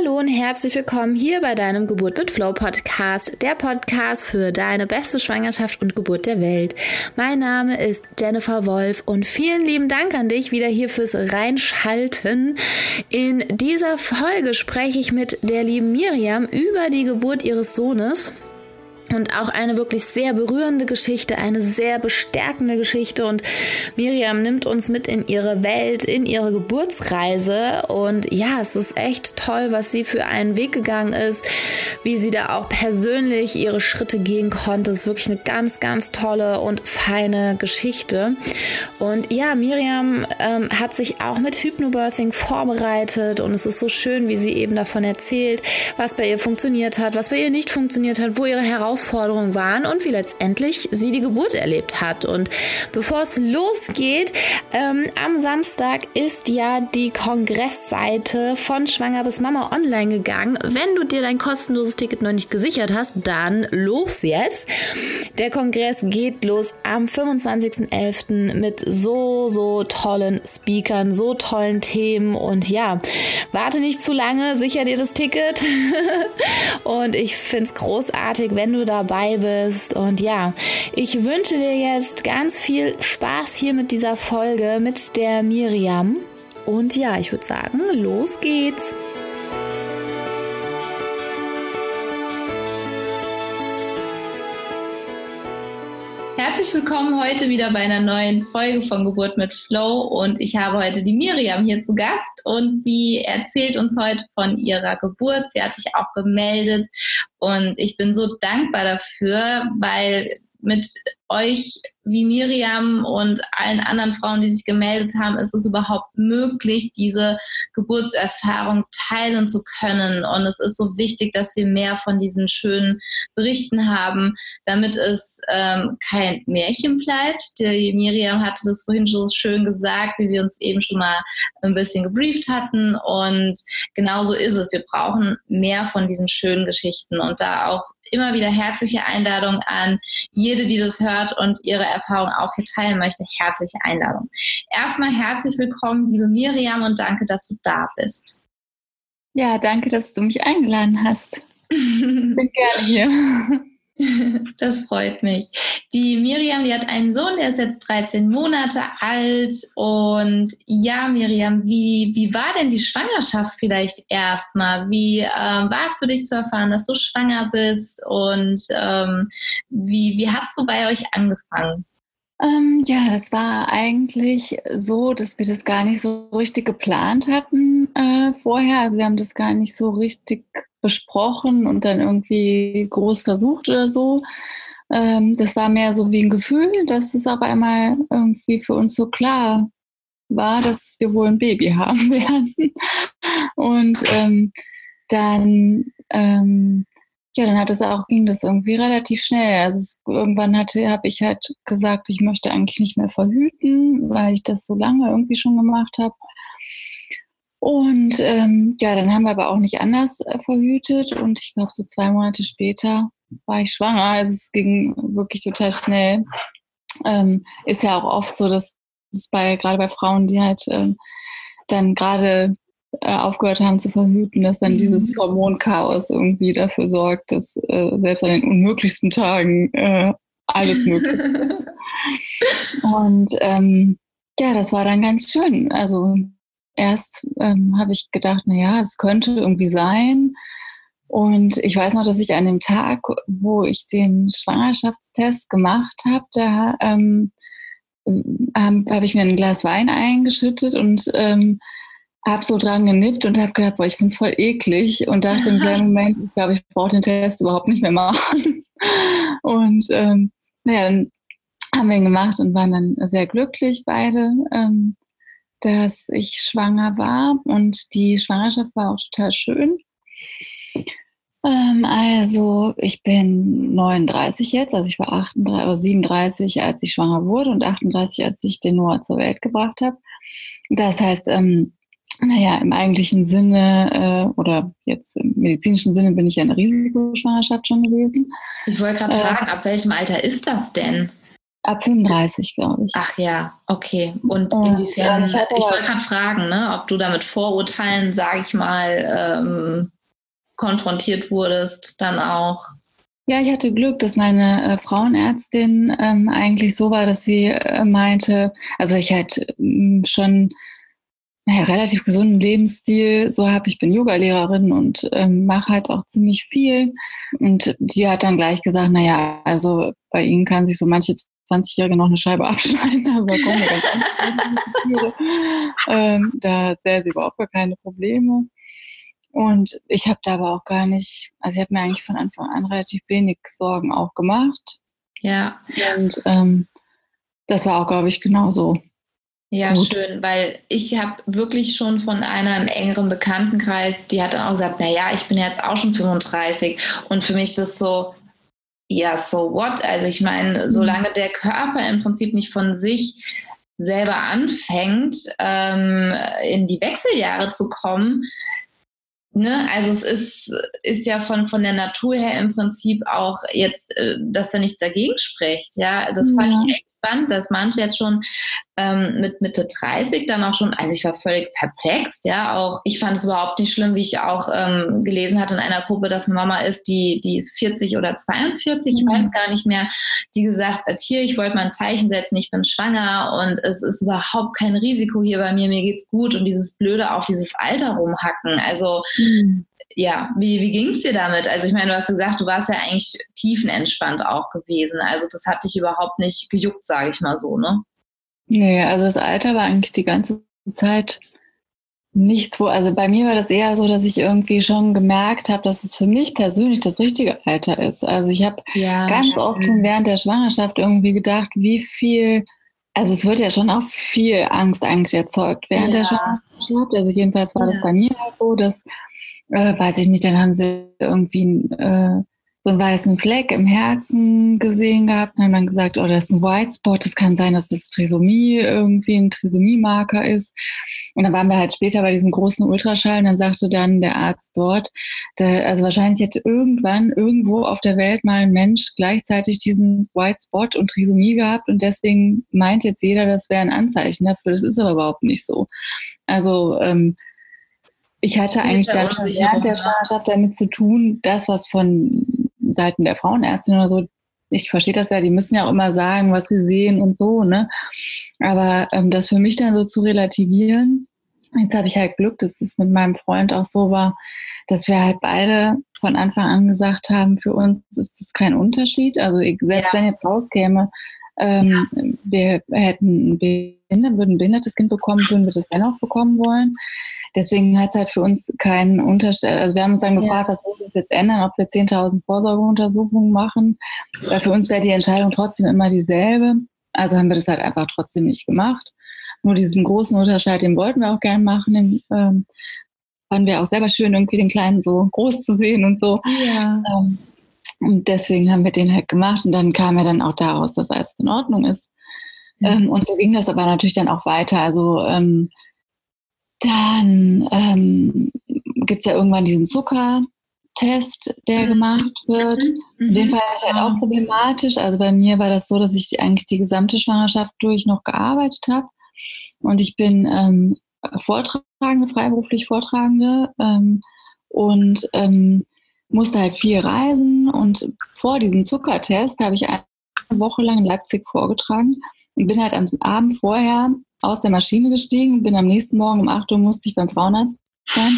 Hallo und herzlich willkommen hier bei deinem Geburt mit Flow Podcast, der Podcast für deine beste Schwangerschaft und Geburt der Welt. Mein Name ist Jennifer Wolf und vielen lieben Dank an dich wieder hier fürs Reinschalten. In dieser Folge spreche ich mit der lieben Miriam über die Geburt ihres Sohnes und auch eine wirklich sehr berührende Geschichte, eine sehr bestärkende Geschichte. Und Miriam nimmt uns mit in ihre Welt, in ihre Geburtsreise. Und ja, es ist echt toll, was sie für einen Weg gegangen ist, wie sie da auch persönlich ihre Schritte gehen konnte. Es ist wirklich eine ganz, ganz tolle und feine Geschichte. Und ja, Miriam ähm, hat sich auch mit Hypnobirthing vorbereitet. Und es ist so schön, wie sie eben davon erzählt, was bei ihr funktioniert hat, was bei ihr nicht funktioniert hat, wo ihre Herausforderungen Herausforderungen waren und wie letztendlich sie die Geburt erlebt hat. Und bevor es losgeht, ähm, am Samstag ist ja die Kongressseite von Schwanger bis Mama online gegangen. Wenn du dir dein kostenloses Ticket noch nicht gesichert hast, dann los jetzt. Der Kongress geht los am 25.11. mit so, so tollen Speakern, so tollen Themen und ja, warte nicht zu lange, sicher dir das Ticket. und ich finde es großartig, wenn du dabei bist. Und ja, ich wünsche dir jetzt ganz viel Spaß hier mit dieser Folge mit der Miriam. Und ja, ich würde sagen, los geht's. Herzlich willkommen heute wieder bei einer neuen Folge von Geburt mit Flow und ich habe heute die Miriam hier zu Gast und sie erzählt uns heute von ihrer Geburt. Sie hat sich auch gemeldet und ich bin so dankbar dafür, weil mit euch wie Miriam und allen anderen Frauen, die sich gemeldet haben, ist es überhaupt möglich, diese Geburtserfahrung teilen zu können. Und es ist so wichtig, dass wir mehr von diesen schönen Berichten haben, damit es ähm, kein Märchen bleibt. Die Miriam hatte das vorhin so schön gesagt, wie wir uns eben schon mal ein bisschen gebrieft hatten. Und genauso ist es. Wir brauchen mehr von diesen schönen Geschichten und da auch immer wieder herzliche Einladung an jede, die das hört und ihre Erfahrung auch hier teilen möchte. Herzliche Einladung. Erstmal herzlich willkommen, liebe Miriam, und danke, dass du da bist. Ja, danke, dass du mich eingeladen hast. Ich bin gerne hier. Das freut mich. Die Miriam, die hat einen Sohn, der ist jetzt 13 Monate alt. Und ja, Miriam, wie, wie war denn die Schwangerschaft vielleicht erstmal? Wie ähm, war es für dich zu erfahren, dass du schwanger bist? Und ähm, wie, wie hat es so bei euch angefangen? Ähm, ja, das war eigentlich so, dass wir das gar nicht so richtig geplant hatten äh, vorher. Also wir haben das gar nicht so richtig besprochen und dann irgendwie groß versucht oder so. Ähm, das war mehr so wie ein Gefühl, dass es auf einmal irgendwie für uns so klar war, dass wir wohl ein Baby haben werden. Und ähm, dann ähm, ja, dann hat es auch, ging das irgendwie relativ schnell. Also es, irgendwann hatte, habe ich halt gesagt, ich möchte eigentlich nicht mehr verhüten, weil ich das so lange irgendwie schon gemacht habe. Und ähm, ja, dann haben wir aber auch nicht anders äh, verhütet und ich glaube, so zwei Monate später war ich schwanger. Also es ging wirklich total schnell. Ähm, ist ja auch oft so, dass es bei, gerade bei Frauen, die halt ähm, dann gerade äh, aufgehört haben zu verhüten, dass dann mhm. dieses Hormonchaos irgendwie dafür sorgt, dass äh, selbst an den unmöglichsten Tagen äh, alles möglich ist. Und ähm, ja, das war dann ganz schön. Also erst ähm, habe ich gedacht, na ja, es könnte irgendwie sein. Und ich weiß noch, dass ich an dem Tag, wo ich den Schwangerschaftstest gemacht habe, da ähm, ähm, habe ich mir ein Glas Wein eingeschüttet und ähm, habe so dran genippt und habe gedacht, boah, ich finde es voll eklig und dachte im selben Moment, ich glaube, ich brauche den Test überhaupt nicht mehr machen. Und ähm, naja, dann haben wir ihn gemacht und waren dann sehr glücklich beide, ähm, dass ich schwanger war und die Schwangerschaft war auch total schön. Ähm, also ich bin 39 jetzt, also ich war 38 oder 37, als ich schwanger wurde und 38, als ich den Noah zur Welt gebracht habe. Das heißt, ähm, naja, im eigentlichen Sinne äh, oder jetzt im medizinischen Sinne bin ich ja eine Risikoschwangerschaft schon gewesen. Ich wollte gerade äh, fragen, ab welchem Alter ist das denn? Ab 35, glaube ich. Ach ja, okay. Und, inwiefern, ich, ich wollte gerade fragen, ne, ob du da mit Vorurteilen, sage ich mal, ähm, konfrontiert wurdest, dann auch. Ja, ich hatte Glück, dass meine äh, Frauenärztin ähm, eigentlich so war, dass sie äh, meinte, also ich halt ähm, schon naja, relativ gesunden Lebensstil so habe. Ich bin Yogalehrerin und ähm, mache halt auch ziemlich viel. Und die hat dann gleich gesagt, naja, also bei Ihnen kann sich so manche 20-Jährige noch eine Scheibe abschneiden. Also ganz ähm, Da sähe sie überhaupt gar keine Probleme. Und ich habe da aber auch gar nicht, also ich habe mir eigentlich von Anfang an relativ wenig Sorgen auch gemacht. Ja. Und ähm, das war auch, glaube ich, genauso. Ja, Gut. schön, weil ich habe wirklich schon von einer im engeren Bekanntenkreis, die hat dann auch gesagt, naja, ich bin jetzt auch schon 35 und für mich ist das so, ja, so what? Also ich meine, mhm. solange der Körper im Prinzip nicht von sich selber anfängt, ähm, in die Wechseljahre zu kommen, Ne, also es ist, ist ja von, von der Natur her im Prinzip auch jetzt, äh, dass da nichts dagegen spricht. Ja, das fand ja. ich echt spannend, dass manche jetzt schon ähm, mit Mitte 30 dann auch schon, also ich war völlig perplex, ja, auch ich fand es überhaupt nicht schlimm, wie ich auch ähm, gelesen hatte in einer Gruppe, dass eine Mama ist, die, die ist 40 oder 42, ich mhm. weiß gar nicht mehr, die gesagt hat, hier, ich wollte mal ein Zeichen setzen, ich bin schwanger und es ist überhaupt kein Risiko hier bei mir, mir geht's gut und dieses Blöde auf dieses Alter rumhacken, also mhm ja, wie, wie ging es dir damit? Also ich meine, du hast gesagt, du warst ja eigentlich tiefenentspannt auch gewesen. Also das hat dich überhaupt nicht gejuckt, sage ich mal so, ne? Nee, also das Alter war eigentlich die ganze Zeit nichts, wo, also bei mir war das eher so, dass ich irgendwie schon gemerkt habe, dass es für mich persönlich das richtige Alter ist. Also ich habe ja, ganz oft schon während der Schwangerschaft irgendwie gedacht, wie viel, also es wird ja schon auch viel Angst eigentlich erzeugt während ja. der Schwangerschaft. Also jedenfalls war ja. das bei mir halt so, dass äh, weiß ich nicht, dann haben sie irgendwie äh, so einen weißen Fleck im Herzen gesehen gehabt. Dann hat man gesagt, oh, das ist ein White Spot. Das kann sein, dass das Trisomie irgendwie ein Trisomie-Marker ist. Und dann waren wir halt später bei diesem großen Ultraschall und dann sagte dann der Arzt dort, der, also wahrscheinlich hätte irgendwann irgendwo auf der Welt mal ein Mensch gleichzeitig diesen White Spot und Trisomie gehabt und deswegen meint jetzt jeder, das wäre ein Anzeichen dafür. Das ist aber überhaupt nicht so. Also ähm, ich hatte eigentlich dann schon während der Schwangerschaft damit zu tun, das, was von Seiten der Frauenärztin oder so, ich verstehe das ja, die müssen ja auch immer sagen, was sie sehen und so, ne? Aber ähm, das für mich dann so zu relativieren, jetzt habe ich halt Glück, dass es mit meinem Freund auch so war, dass wir halt beide von Anfang an gesagt haben, für uns ist das kein Unterschied. Also selbst ja. wenn jetzt rauskäme, ähm, ja. wir hätten ein Behindert, würden ein behindertes Kind bekommen, würden wir das dennoch bekommen wollen. Deswegen hat es halt für uns keinen Unterschied. Also wir haben uns dann gefragt, ja. was würde es jetzt ändern, ob wir 10.000 Vorsorgeuntersuchungen machen. Weil für uns wäre die Entscheidung trotzdem immer dieselbe. Also haben wir das halt einfach trotzdem nicht gemacht. Nur diesen großen Unterschied, den wollten wir auch gern machen. Den, ähm, fanden wir auch selber schön, irgendwie den Kleinen so groß zu sehen und so. Ja. Ähm, und deswegen haben wir den halt gemacht und dann kam ja dann auch daraus, dass alles in Ordnung ist. Mhm. Ähm, und so ging das aber natürlich dann auch weiter. Also ähm, dann ähm, gibt es ja irgendwann diesen Zuckertest, der mhm. gemacht wird. Mhm. Den fand ich halt auch problematisch. Also bei mir war das so, dass ich eigentlich die gesamte Schwangerschaft durch noch gearbeitet habe. Und ich bin ähm, Vortragende, freiberuflich Vortragende ähm, und ähm, musste halt viel reisen. Und vor diesem Zuckertest habe ich eine Woche lang in Leipzig vorgetragen und bin halt am Abend vorher aus der Maschine gestiegen, bin am nächsten Morgen um 8 Uhr musste ich beim Frauenarzt sein.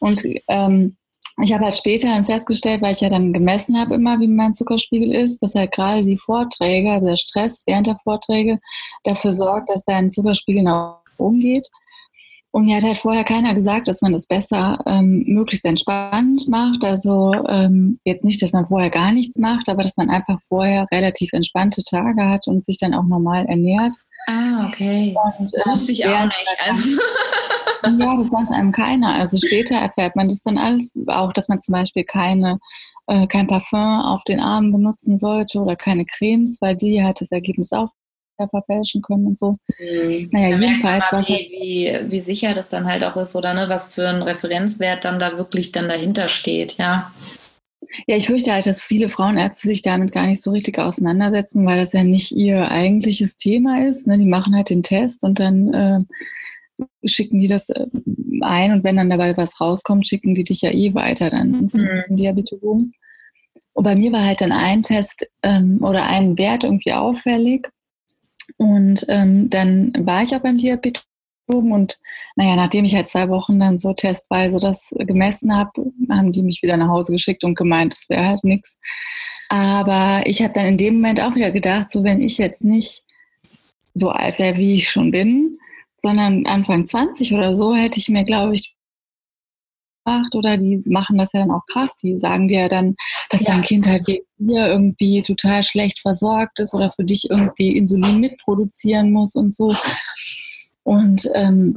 Und ähm, ich habe halt später dann festgestellt, weil ich ja dann gemessen habe immer, wie mein Zuckerspiegel ist, dass halt gerade die Vorträge, also der Stress während der Vorträge, dafür sorgt, dass dein Zuckerspiegel nach oben geht. Und mir hat halt vorher keiner gesagt, dass man das besser ähm, möglichst entspannt macht. Also ähm, jetzt nicht, dass man vorher gar nichts macht, aber dass man einfach vorher relativ entspannte Tage hat und sich dann auch normal ernährt. Ah, okay. Und, äh, Wusste ich auch nicht. Also. ja, das sagt einem keiner. Also später erfährt man das dann alles, auch dass man zum Beispiel keine, äh, kein Parfum auf den Armen benutzen sollte oder keine Cremes, weil die halt das Ergebnis auch verfälschen können und so. Mhm. Naja, da jedenfalls. Mal, wie, wie, wie sicher das dann halt auch ist oder ne, was für ein Referenzwert dann da wirklich dann dahinter steht, ja. Ja, ich fürchte halt, dass viele Frauenärzte sich damit gar nicht so richtig auseinandersetzen, weil das ja nicht ihr eigentliches Thema ist. Ne? Die machen halt den Test und dann äh, schicken die das äh, ein und wenn dann dabei was rauskommt, schicken die dich ja eh weiter dann ins mhm. Diabetologen. Und bei mir war halt dann ein Test ähm, oder ein Wert irgendwie auffällig. Und ähm, dann war ich auch beim Diabetologen und naja, nachdem ich halt zwei Wochen dann so testweise das gemessen habe, haben die mich wieder nach Hause geschickt und gemeint, es wäre halt nichts. Aber ich habe dann in dem Moment auch wieder gedacht, so wenn ich jetzt nicht so alt wäre, wie ich schon bin, sondern Anfang 20 oder so, hätte ich mir, glaube ich, gemacht oder die machen das ja dann auch krass. Die sagen dir ja dann, dass ja. dein Kind halt hier irgendwie total schlecht versorgt ist oder für dich irgendwie Insulin mitproduzieren muss und so. Und ähm,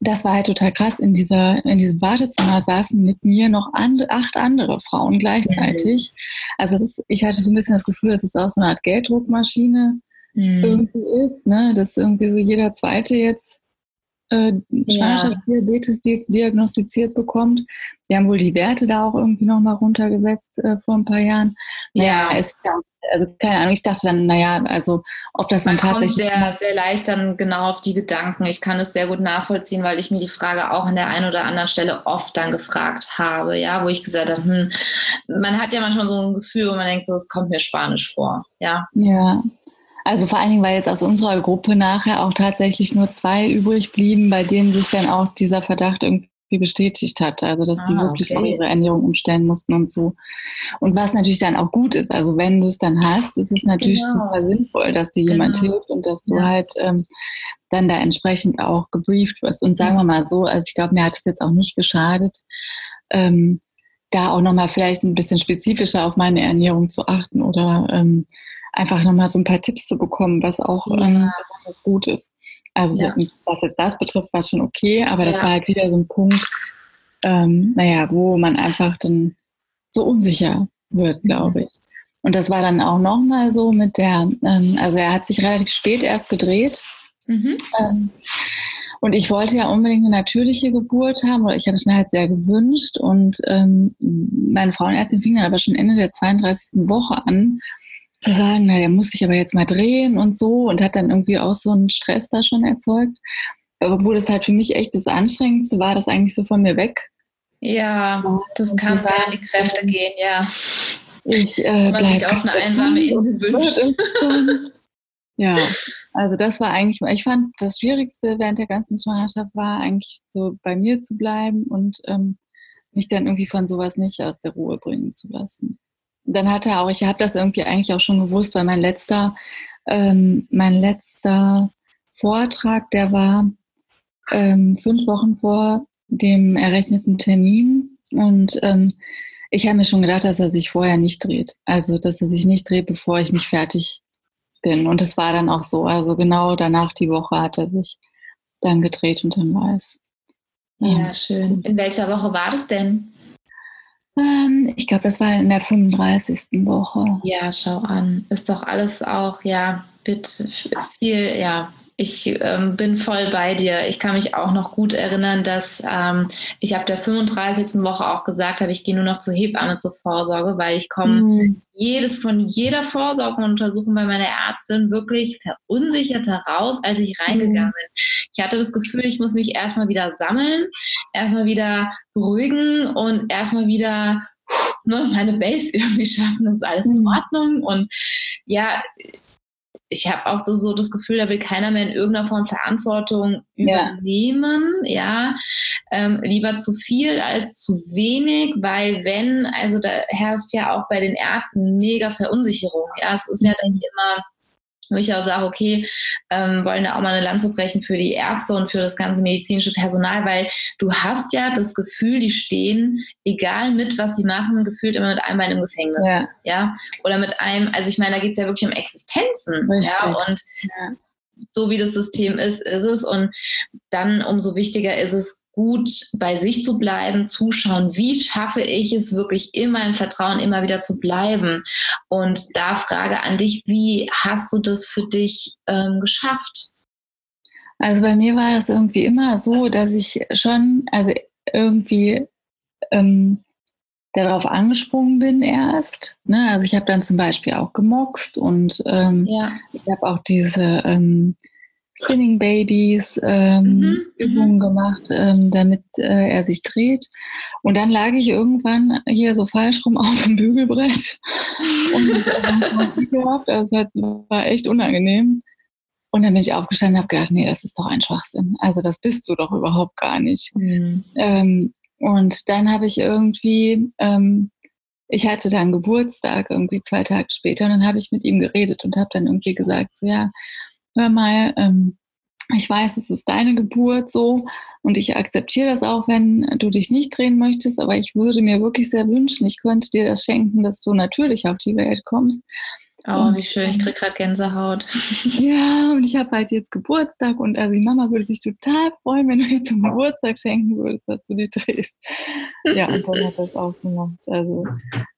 das war halt total krass. In, dieser, in diesem Wartezimmer saßen mit mir noch and, acht andere Frauen gleichzeitig. Also ist, ich hatte so ein bisschen das Gefühl, dass es auch so eine Art Gelddruckmaschine mhm. irgendwie ist, ne? dass irgendwie so jeder Zweite jetzt äh, Schwangerschaftsdiabetes ja. diagnostiziert bekommt. Die haben wohl die Werte da auch irgendwie nochmal runtergesetzt äh, vor ein paar Jahren. Naja, ja. Es, also keine Ahnung, ich dachte dann, naja, also ob das dann Man tatsächlich. Kommt sehr, sehr leicht dann genau auf die Gedanken. Ich kann es sehr gut nachvollziehen, weil ich mir die Frage auch an der einen oder anderen Stelle oft dann gefragt habe, ja, wo ich gesagt habe, hm, man hat ja manchmal so ein Gefühl, wo man denkt, so, es kommt mir Spanisch vor, ja. Ja, also vor allen Dingen, weil jetzt aus unserer Gruppe nachher auch tatsächlich nur zwei übrig blieben, bei denen sich dann auch dieser Verdacht irgendwie bestätigt hat. Also dass ah, die wirklich okay. ihre Ernährung umstellen mussten und so. Und was natürlich dann auch gut ist, also wenn du es dann hast, ist es natürlich genau. super sinnvoll, dass dir jemand genau. hilft und dass du ja. halt ähm, dann da entsprechend auch gebrieft wirst. Und sagen wir mal so, also ich glaube, mir hat es jetzt auch nicht geschadet, ähm, da auch nochmal vielleicht ein bisschen spezifischer auf meine Ernährung zu achten oder ähm, einfach nochmal so ein paar Tipps zu bekommen, was auch ja. ähm, was gut ist. Also ja. was jetzt das betrifft, war es schon okay, aber das ja. war halt wieder so ein Punkt, ähm, naja, wo man einfach dann so unsicher wird, glaube mhm. ich. Und das war dann auch nochmal so mit der, ähm, also er hat sich relativ spät erst gedreht. Mhm. Ähm, und ich wollte ja unbedingt eine natürliche Geburt haben, oder ich habe es mir halt sehr gewünscht. Und ähm, meine Frauenärztin fing dann aber schon Ende der 32. Woche an, zu sagen, na, der muss sich aber jetzt mal drehen und so und hat dann irgendwie auch so einen Stress da schon erzeugt. Obwohl das halt für mich echt das Anstrengendste war, das eigentlich so von mir weg. Ja, das kann sehr an die Kräfte gehen, ja. Ich äh, man sich auf eine einsame Insel wünscht. ja, also das war eigentlich, ich fand das Schwierigste während der ganzen Schwangerschaft war eigentlich so bei mir zu bleiben und ähm, mich dann irgendwie von sowas nicht aus der Ruhe bringen zu lassen dann hat er auch, ich habe das irgendwie eigentlich auch schon gewusst, weil mein letzter, ähm, mein letzter Vortrag, der war ähm, fünf Wochen vor dem errechneten Termin und ähm, ich habe mir schon gedacht, dass er sich vorher nicht dreht. Also, dass er sich nicht dreht, bevor ich nicht fertig bin. Und es war dann auch so. Also genau danach die Woche hat er sich dann gedreht und dann war es. Ja, schön. In welcher Woche war das denn? Ähm, ich glaube, das war in der 35. Woche. Ja, schau an. Ist doch alles auch, ja, mit viel, ja, ich ähm, bin voll bei dir. Ich kann mich auch noch gut erinnern, dass ähm, ich ab der 35. Woche auch gesagt habe, ich gehe nur noch zur Hebamme zur Vorsorge, weil ich komme mhm. jedes von jeder Vorsorgeuntersuchung bei meiner Ärztin wirklich verunsicherter raus, als ich reingegangen mhm. bin. Ich hatte das Gefühl, ich muss mich erstmal wieder sammeln, erstmal wieder beruhigen und erstmal wieder ne, meine Base irgendwie schaffen, das ist alles in mhm. Ordnung. Und ja, ich habe auch so, so, das Gefühl, da will keiner mehr in irgendeiner Form Verantwortung übernehmen. Ja, ja. Ähm, lieber zu viel als zu wenig, weil wenn, also da herrscht ja auch bei den Ärzten mega Verunsicherung. Ja, es ist ja dann immer wo ich auch sage, okay, ähm, wollen da auch mal eine Lanze brechen für die Ärzte und für das ganze medizinische Personal, weil du hast ja das Gefühl, die stehen, egal mit was sie machen, gefühlt immer mit einem Bein im Gefängnis. Ja. ja? Oder mit einem, also ich meine, da geht es ja wirklich um Existenzen. Richtig. Ja, und ja so wie das System ist, ist es. Und dann umso wichtiger ist es, gut bei sich zu bleiben, zuschauen, wie schaffe ich es wirklich immer im Vertrauen immer wieder zu bleiben. Und da Frage an dich, wie hast du das für dich ähm, geschafft? Also bei mir war das irgendwie immer so, dass ich schon, also irgendwie ähm, darauf angesprungen bin erst. Ne? Also ich habe dann zum Beispiel auch gemoxt und ähm, ja. ich habe auch diese Spinning Babies ähm, mhm, mhm. Übungen gemacht, ähm, damit äh, er sich dreht. Und dann lag ich irgendwann hier so falsch rum auf dem Bügelbrett und gehabt. Also es war echt unangenehm. Und dann bin ich aufgestanden und habe gedacht, nee, das ist doch ein Schwachsinn. Also das bist du doch überhaupt gar nicht. Mhm. Ähm, und dann habe ich irgendwie, ähm, ich hatte dann Geburtstag irgendwie zwei Tage später und dann habe ich mit ihm geredet und habe dann irgendwie gesagt, so ja, hör mal, ähm, ich weiß, es ist deine Geburt so und ich akzeptiere das auch, wenn du dich nicht drehen möchtest, aber ich würde mir wirklich sehr wünschen, ich könnte dir das schenken, dass du natürlich auf die Welt kommst. Oh, und, wie schön, ich kriege gerade Gänsehaut. Ja, und ich habe halt jetzt Geburtstag und also die Mama würde sich total freuen, wenn du mir zum Geburtstag schenken würdest, dass du dich drehst. Ja, und dann hat das auch gemacht. Also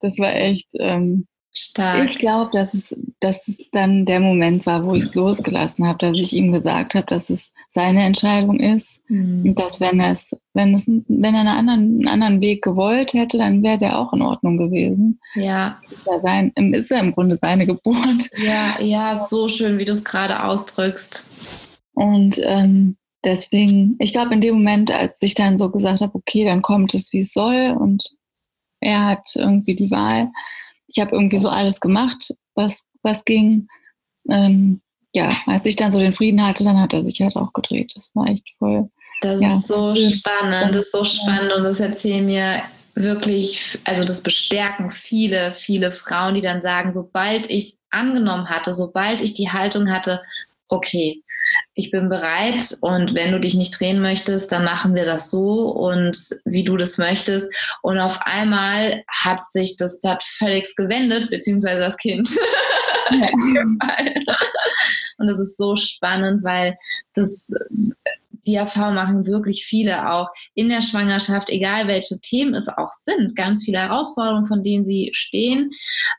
das war echt, ähm, Stark. Ich glaube, dass es, dass es dann der Moment war, wo ich es losgelassen habe, dass ich ihm gesagt habe, dass es seine Entscheidung ist mhm. und dass wenn es, wenn es, wenn er einen anderen, einen anderen Weg gewollt hätte, dann wäre der auch in Ordnung gewesen. Ja. Ist ja, sein, ist ja im Grunde seine Geburt. Ja, ja, so schön, wie du es gerade ausdrückst. Und ähm, deswegen, ich glaube, in dem Moment, als ich dann so gesagt habe, okay, dann kommt es, wie es soll und er hat irgendwie die Wahl ich habe irgendwie so alles gemacht, was, was ging. Ähm, ja, als ich dann so den Frieden hatte, dann hat er sich halt auch gedreht. Das war echt voll. Das ja, ist so spannend, das ist so spannend und das erzählen mir wirklich, also das bestärken viele, viele Frauen, die dann sagen, sobald ich es angenommen hatte, sobald ich die Haltung hatte, okay, ich bin bereit und wenn du dich nicht drehen möchtest, dann machen wir das so und wie du das möchtest. Und auf einmal hat sich das Blatt völlig gewendet, beziehungsweise das Kind. Ja. und das ist so spannend, weil das die Erfahrung machen wirklich viele auch in der Schwangerschaft, egal welche Themen es auch sind, ganz viele Herausforderungen, von denen sie stehen.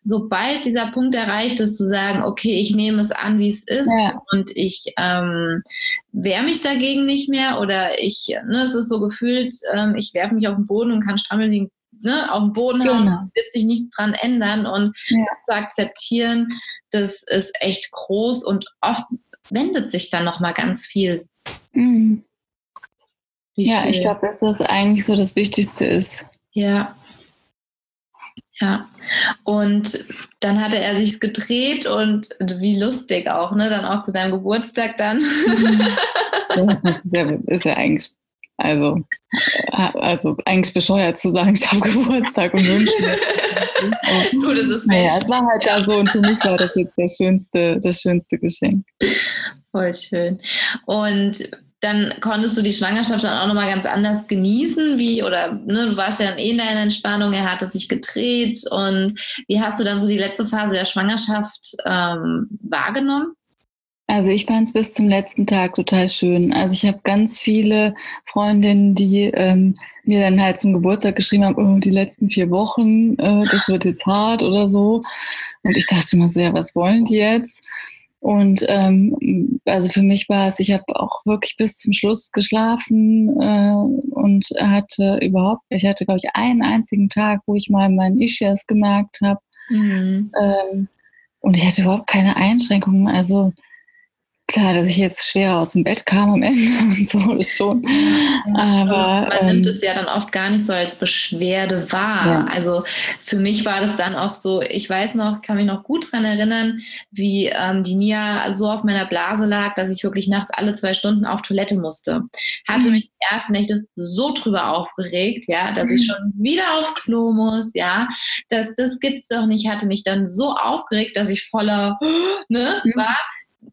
Sobald dieser Punkt erreicht ist, zu sagen, okay, ich nehme es an, wie es ist ja. und ich ähm, wehre mich dagegen nicht mehr oder ich, ne, es ist so gefühlt, ähm, ich werfe mich auf den Boden und kann strammeln wie Ne, auf den Boden genau. es wird sich nichts dran ändern und ja. das zu akzeptieren, das ist echt groß und oft wendet sich dann noch mal ganz viel Mhm. ja, ich glaube, dass das eigentlich so das Wichtigste ist. Ja. Ja. Und dann hatte er sich gedreht und wie lustig auch, ne? Dann auch zu deinem Geburtstag dann. das ist ja, ist ja eigentlich, also, also eigentlich bescheuert zu sagen, ich habe Geburtstag und wünsche mir. du, das ist Naja, es war halt da so und für mich war das jetzt das schönste, das schönste Geschenk. Voll schön. Und dann konntest du die Schwangerschaft dann auch nochmal ganz anders genießen, wie, oder ne, du warst ja dann eh in deiner Entspannung, er hatte sich gedreht und wie hast du dann so die letzte Phase der Schwangerschaft ähm, wahrgenommen? Also ich fand es bis zum letzten Tag total schön. Also ich habe ganz viele Freundinnen, die ähm, mir dann halt zum Geburtstag geschrieben haben, oh, die letzten vier Wochen, äh, das wird jetzt hart oder so. Und ich dachte immer so, ja, was wollen die jetzt? Und ähm, also für mich war es, ich habe auch wirklich bis zum Schluss geschlafen äh, und hatte überhaupt, ich hatte, glaube ich, einen einzigen Tag, wo ich mal meinen Ischias gemerkt habe. Mhm. Ähm, und ich hatte überhaupt keine Einschränkungen. Also klar, dass ich jetzt schwerer aus dem Bett kam am Ende und so, ist schon. Aber man ähm, nimmt es ja dann oft gar nicht so als Beschwerde wahr. Ja. Also für mich war das dann oft so, ich weiß noch, kann mich noch gut daran erinnern, wie ähm, die Mia so auf meiner Blase lag, dass ich wirklich nachts alle zwei Stunden auf Toilette musste. Hatte mhm. mich die ersten Nächte so drüber aufgeregt, ja, dass ich mhm. schon wieder aufs Klo muss, ja. Das, das gibt's doch nicht. Hatte mich dann so aufgeregt, dass ich voller ne, mhm. war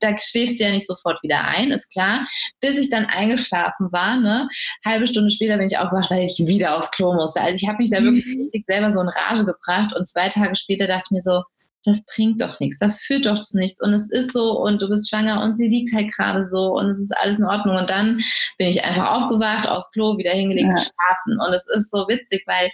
da schläfst du ja nicht sofort wieder ein, ist klar. Bis ich dann eingeschlafen war, ne, halbe Stunde später bin ich aufgewacht, weil ich wieder aufs Klo musste. Also ich habe mich da wirklich mhm. richtig selber so in Rage gebracht und zwei Tage später dachte ich mir so, das bringt doch nichts, das führt doch zu nichts und es ist so und du bist schwanger und sie liegt halt gerade so und es ist alles in Ordnung und dann bin ich einfach aufgewacht, aufs Klo, wieder hingelegt, ja. geschlafen und es ist so witzig, weil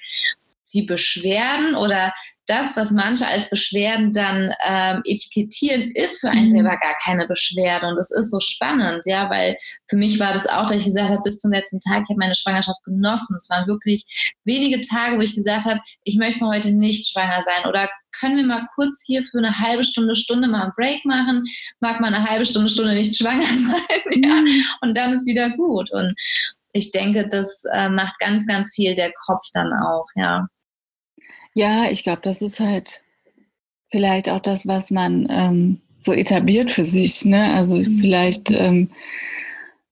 die Beschwerden oder das, was manche als Beschwerden dann ähm, etikettieren, ist für einen mhm. selber gar keine Beschwerde. Und das ist so spannend, ja, weil für mich war das auch, dass ich gesagt habe, bis zum letzten Tag, ich habe meine Schwangerschaft genossen. Es waren wirklich wenige Tage, wo ich gesagt habe, ich möchte mal heute nicht schwanger sein oder können wir mal kurz hier für eine halbe Stunde, Stunde mal einen Break machen, mag mal eine halbe Stunde, Stunde nicht schwanger sein, ja, mhm. und dann ist wieder gut. Und ich denke, das äh, macht ganz, ganz viel der Kopf dann auch, ja. Ja, ich glaube, das ist halt vielleicht auch das, was man ähm, so etabliert für sich. Ne? Also mhm. vielleicht, ähm,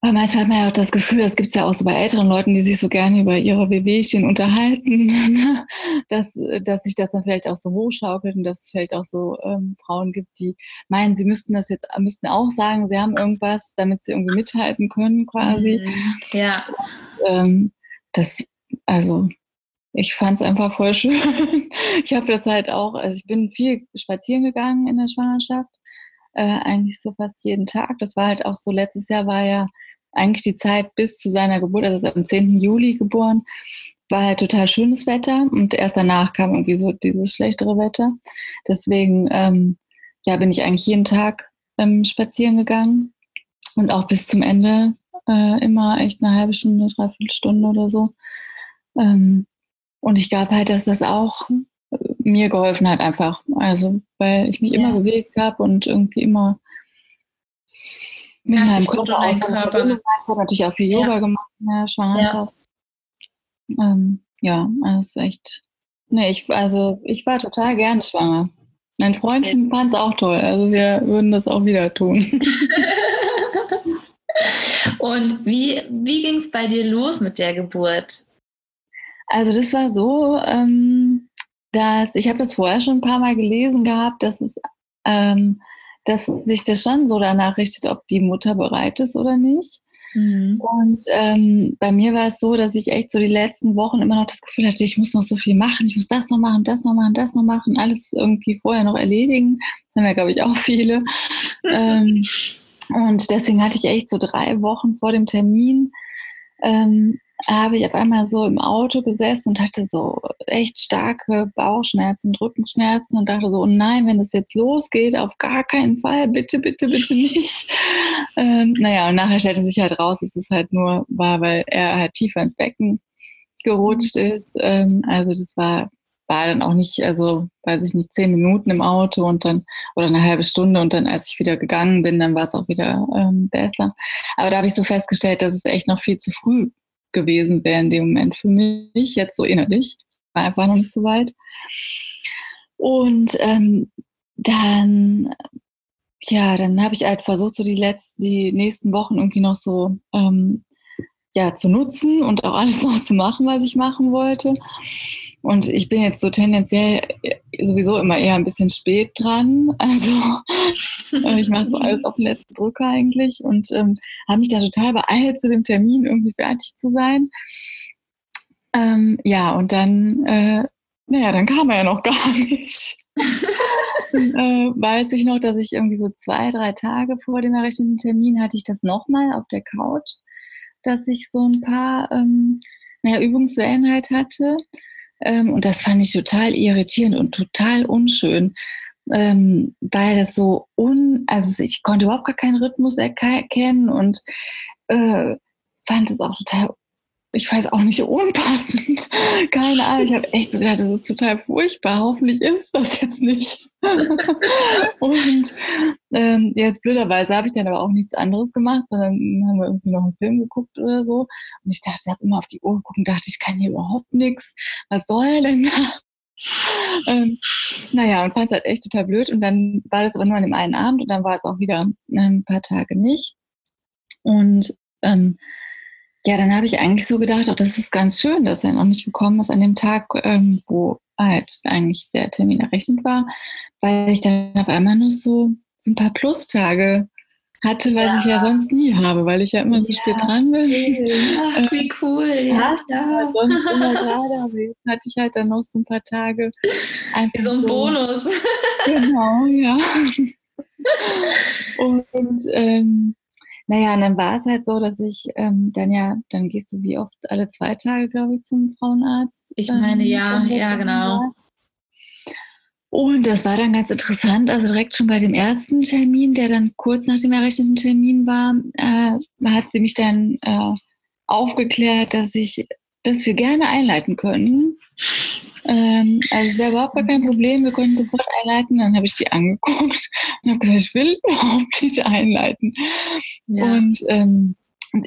weil manchmal hat man ja auch das Gefühl, das gibt es ja auch so bei älteren Leuten, die sich so gerne über ihre Wehwehchen unterhalten, ne? dass, dass sich das dann vielleicht auch so hochschaukelt und dass es vielleicht auch so ähm, Frauen gibt, die meinen, sie müssten das jetzt, müssten auch sagen, sie haben irgendwas, damit sie irgendwie mithalten können quasi. Mhm. Ja. Ähm, das, also ich fand es einfach voll schön. ich habe das halt auch, also ich bin viel spazieren gegangen in der Schwangerschaft, äh, eigentlich so fast jeden Tag. Das war halt auch so, letztes Jahr war ja eigentlich die Zeit bis zu seiner Geburt, also am 10. Juli geboren, war halt total schönes Wetter und erst danach kam irgendwie so dieses schlechtere Wetter. Deswegen, ähm, ja, bin ich eigentlich jeden Tag ähm, spazieren gegangen und auch bis zum Ende äh, immer echt eine halbe Stunde, dreiviertel Stunde oder so. Ähm, und ich glaube halt, dass das auch mir geholfen hat einfach. Also, weil ich mich ja. immer bewegt habe und irgendwie immer mit Hast meinem Körper aus Körper. Ich habe natürlich auch viel Yoga ja. gemacht in der Schwangerschaft. Ja, ähm, ja also echt. Nee, ich, also ich war total gerne schwanger. Mein Freund okay. fand es auch toll. Also wir würden das auch wieder tun. und wie, wie ging es bei dir los mit der Geburt? Also das war so, ähm, dass ich habe das vorher schon ein paar Mal gelesen gehabt, dass es, ähm, dass sich das schon so danach richtet, ob die Mutter bereit ist oder nicht. Mhm. Und ähm, bei mir war es so, dass ich echt so die letzten Wochen immer noch das Gefühl hatte, ich muss noch so viel machen, ich muss das noch machen, das noch machen, das noch machen, alles irgendwie vorher noch erledigen. Das haben ja, glaube ich, auch viele. ähm, und deswegen hatte ich echt so drei Wochen vor dem Termin ähm, habe ich auf einmal so im Auto gesessen und hatte so echt starke Bauchschmerzen, Rückenschmerzen und dachte so, oh nein, wenn das jetzt losgeht, auf gar keinen Fall, bitte, bitte, bitte nicht. Ähm, naja, und nachher stellte sich halt raus, dass es halt nur war, weil er halt tiefer ins Becken gerutscht mhm. ist. Ähm, also das war, war dann auch nicht, also weiß ich nicht, zehn Minuten im Auto und dann, oder eine halbe Stunde und dann, als ich wieder gegangen bin, dann war es auch wieder ähm, besser. Aber da habe ich so festgestellt, dass es echt noch viel zu früh gewesen wäre in dem Moment für mich, jetzt so innerlich. War einfach noch nicht so weit. Und ähm, dann, ja, dann habe ich halt versucht, so die letzten, die nächsten Wochen irgendwie noch so ähm, ja, zu nutzen und auch alles noch zu machen, was ich machen wollte. Und ich bin jetzt so tendenziell äh, sowieso immer eher ein bisschen spät dran. Also äh, ich mache so alles auf den letzten Drücker eigentlich und ähm, habe mich da total beeilt, zu dem Termin irgendwie fertig zu sein. Ähm, ja, und dann, äh, naja, dann kam er ja noch gar nicht. äh, weiß ich noch, dass ich irgendwie so zwei, drei Tage vor dem errechneten Termin hatte ich das nochmal auf der Couch dass ich so ein paar ähm, naja, Übungswellen halt hatte. Ähm, und das fand ich total irritierend und total unschön, ähm, weil das so un, also ich konnte überhaupt gar keinen Rhythmus erkennen und äh, fand es auch total ich weiß auch nicht, unpassend. Keine Ahnung. Ich habe echt so gedacht, das ist total furchtbar. Hoffentlich ist das jetzt nicht. und ähm, jetzt blöderweise habe ich dann aber auch nichts anderes gemacht, sondern haben wir irgendwie noch einen Film geguckt oder so. Und ich dachte, ich habe immer auf die Uhr geguckt und dachte, ich kann hier überhaupt nichts. Was soll denn da? ähm, naja, und fand es halt echt total blöd. Und dann war das aber nur an dem einen Abend und dann war es auch wieder ähm, ein paar Tage nicht. Und ähm, ja, dann habe ich eigentlich so gedacht, auch das ist ganz schön, dass er noch nicht gekommen ist an dem Tag, ähm, wo halt eigentlich der Termin errechnet war, weil ich dann auf einmal nur so, so ein paar Plustage hatte, was ja. ich ja sonst nie habe, weil ich ja immer so ja, spät dran bin. Ach, wie cool. Ja, ja. Sonst immer gerade, aber jetzt hatte ich halt dann noch so ein paar Tage. Wie so ein so, Bonus. Genau, ja. Und ähm, Naja, und dann war es halt so, dass ich ähm, dann ja, dann gehst du wie oft alle zwei Tage, glaube ich, zum Frauenarzt. Ich meine, ähm, ja, ja, genau. War. Und das war dann ganz interessant. Also direkt schon bei dem ersten Termin, der dann kurz nach dem errechneten Termin war, äh, hat sie mich dann äh, aufgeklärt, dass ich, dass wir gerne einleiten können. Ähm, also es wäre überhaupt gar kein Problem, wir können sofort einleiten. Dann habe ich die angeguckt und habe gesagt, ich will überhaupt nicht einleiten. Ja. Und ähm,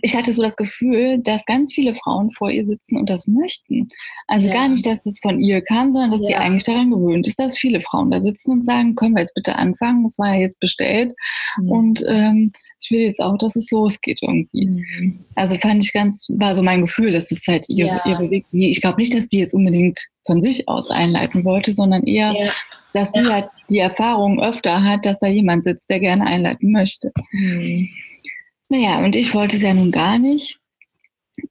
ich hatte so das Gefühl, dass ganz viele Frauen vor ihr sitzen und das möchten. Also ja. gar nicht, dass das von ihr kam, sondern dass ja. sie eigentlich daran gewöhnt ist, dass viele Frauen da sitzen und sagen, können wir jetzt bitte anfangen? Das war ja jetzt bestellt. Mhm. Und ähm, ich will jetzt auch, dass es losgeht irgendwie. Mhm. Also fand ich ganz, war so mein Gefühl, dass es halt ihr, ja. ihr bewegt. Ich glaube nicht, dass die jetzt unbedingt von sich aus einleiten wollte, sondern eher, ja. dass sie halt die Erfahrung öfter hat, dass da jemand sitzt, der gerne einleiten möchte. Mhm. Naja, und ich wollte es ja nun gar nicht.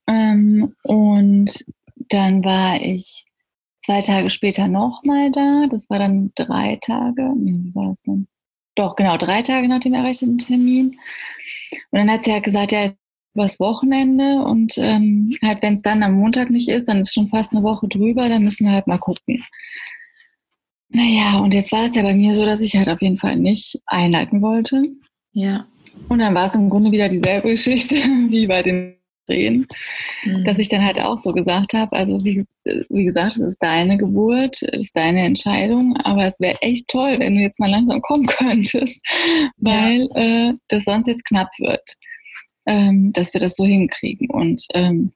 Ähm, und dann war ich zwei Tage später nochmal da. Das war dann drei Tage. wie war das denn? Doch, genau, drei Tage nach dem errechneten Termin. Und dann hat sie halt gesagt, ja, übers Wochenende und ähm, halt, wenn es dann am Montag nicht ist, dann ist schon fast eine Woche drüber, dann müssen wir halt mal gucken. Naja, und jetzt war es ja bei mir so, dass ich halt auf jeden Fall nicht einleiten wollte. Ja. Und dann war es im Grunde wieder dieselbe Geschichte wie bei den Drehen, mhm. dass ich dann halt auch so gesagt habe, also wie, wie gesagt, es ist deine Geburt, es ist deine Entscheidung, aber es wäre echt toll, wenn du jetzt mal langsam kommen könntest, weil ja. äh, das sonst jetzt knapp wird, ähm, dass wir das so hinkriegen. Und ähm,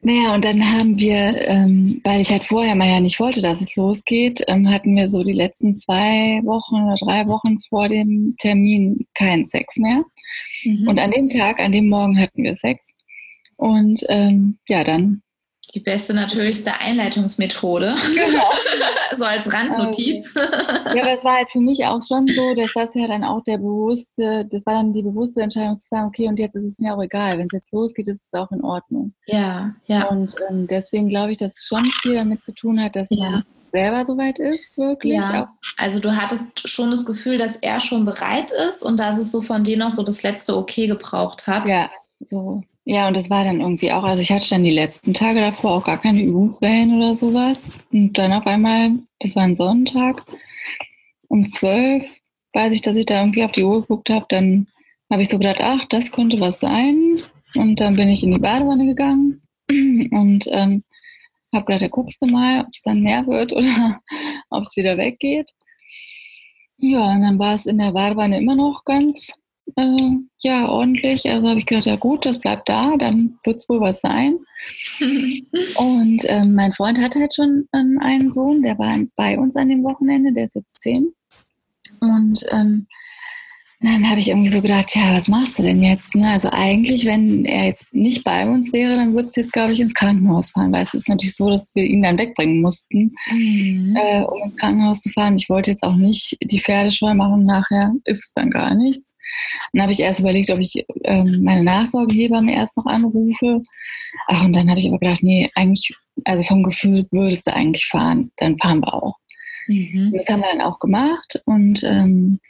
naja, und dann haben wir, ähm, weil ich halt vorher mal ja nicht wollte, dass es losgeht, ähm, hatten wir so die letzten zwei Wochen oder drei Wochen vor dem Termin keinen Sex mehr. Mhm. Und an dem Tag, an dem Morgen hatten wir Sex. Und ähm, ja, dann die beste, natürlichste Einleitungsmethode. Genau. so als Randnotiz. Also, ja, aber es war halt für mich auch schon so, dass das ja dann auch der bewusste, das war dann die bewusste Entscheidung zu sagen, okay, und jetzt ist es mir auch egal. Wenn es jetzt losgeht, ist es auch in Ordnung. Ja, ja. Und ähm, deswegen glaube ich, dass es schon viel damit zu tun hat, dass ja. man selber soweit ist, wirklich. Ja, also du hattest schon das Gefühl, dass er schon bereit ist und dass es so von dir noch so das letzte Okay gebraucht hat. Ja, so. Ja, und das war dann irgendwie auch, also ich hatte dann die letzten Tage davor auch gar keine Übungswellen oder sowas. Und dann auf einmal, das war ein Sonntag, um zwölf, weiß ich, dass ich da irgendwie auf die Uhr geguckt habe, dann habe ich so gedacht, ach, das könnte was sein. Und dann bin ich in die Badewanne gegangen und ähm, habe gedacht, da guckst du mal, ob es dann mehr wird oder ob es wieder weggeht. Ja, und dann war es in der Badewanne immer noch ganz äh, ja, ordentlich. Also habe ich gedacht, ja gut, das bleibt da, dann wird es wohl was sein. und ähm, mein Freund hatte halt schon ähm, einen Sohn, der war bei uns an dem Wochenende, der ist jetzt zehn. Und ähm, dann habe ich irgendwie so gedacht, ja, was machst du denn jetzt? Ne? Also eigentlich, wenn er jetzt nicht bei uns wäre, dann würde es jetzt, glaube ich, ins Krankenhaus fahren, weil es ist natürlich so, dass wir ihn dann wegbringen mussten, mhm. äh, um ins Krankenhaus zu fahren. Ich wollte jetzt auch nicht die Pferdescheu machen, nachher ist es dann gar nichts. Dann habe ich erst überlegt, ob ich ähm, meine Nachsorgehebamme erst noch anrufe. Ach, und dann habe ich aber gedacht, nee, eigentlich, also vom Gefühl würdest du eigentlich fahren, dann fahren wir auch. Mhm. Das haben wir dann auch gemacht und ähm,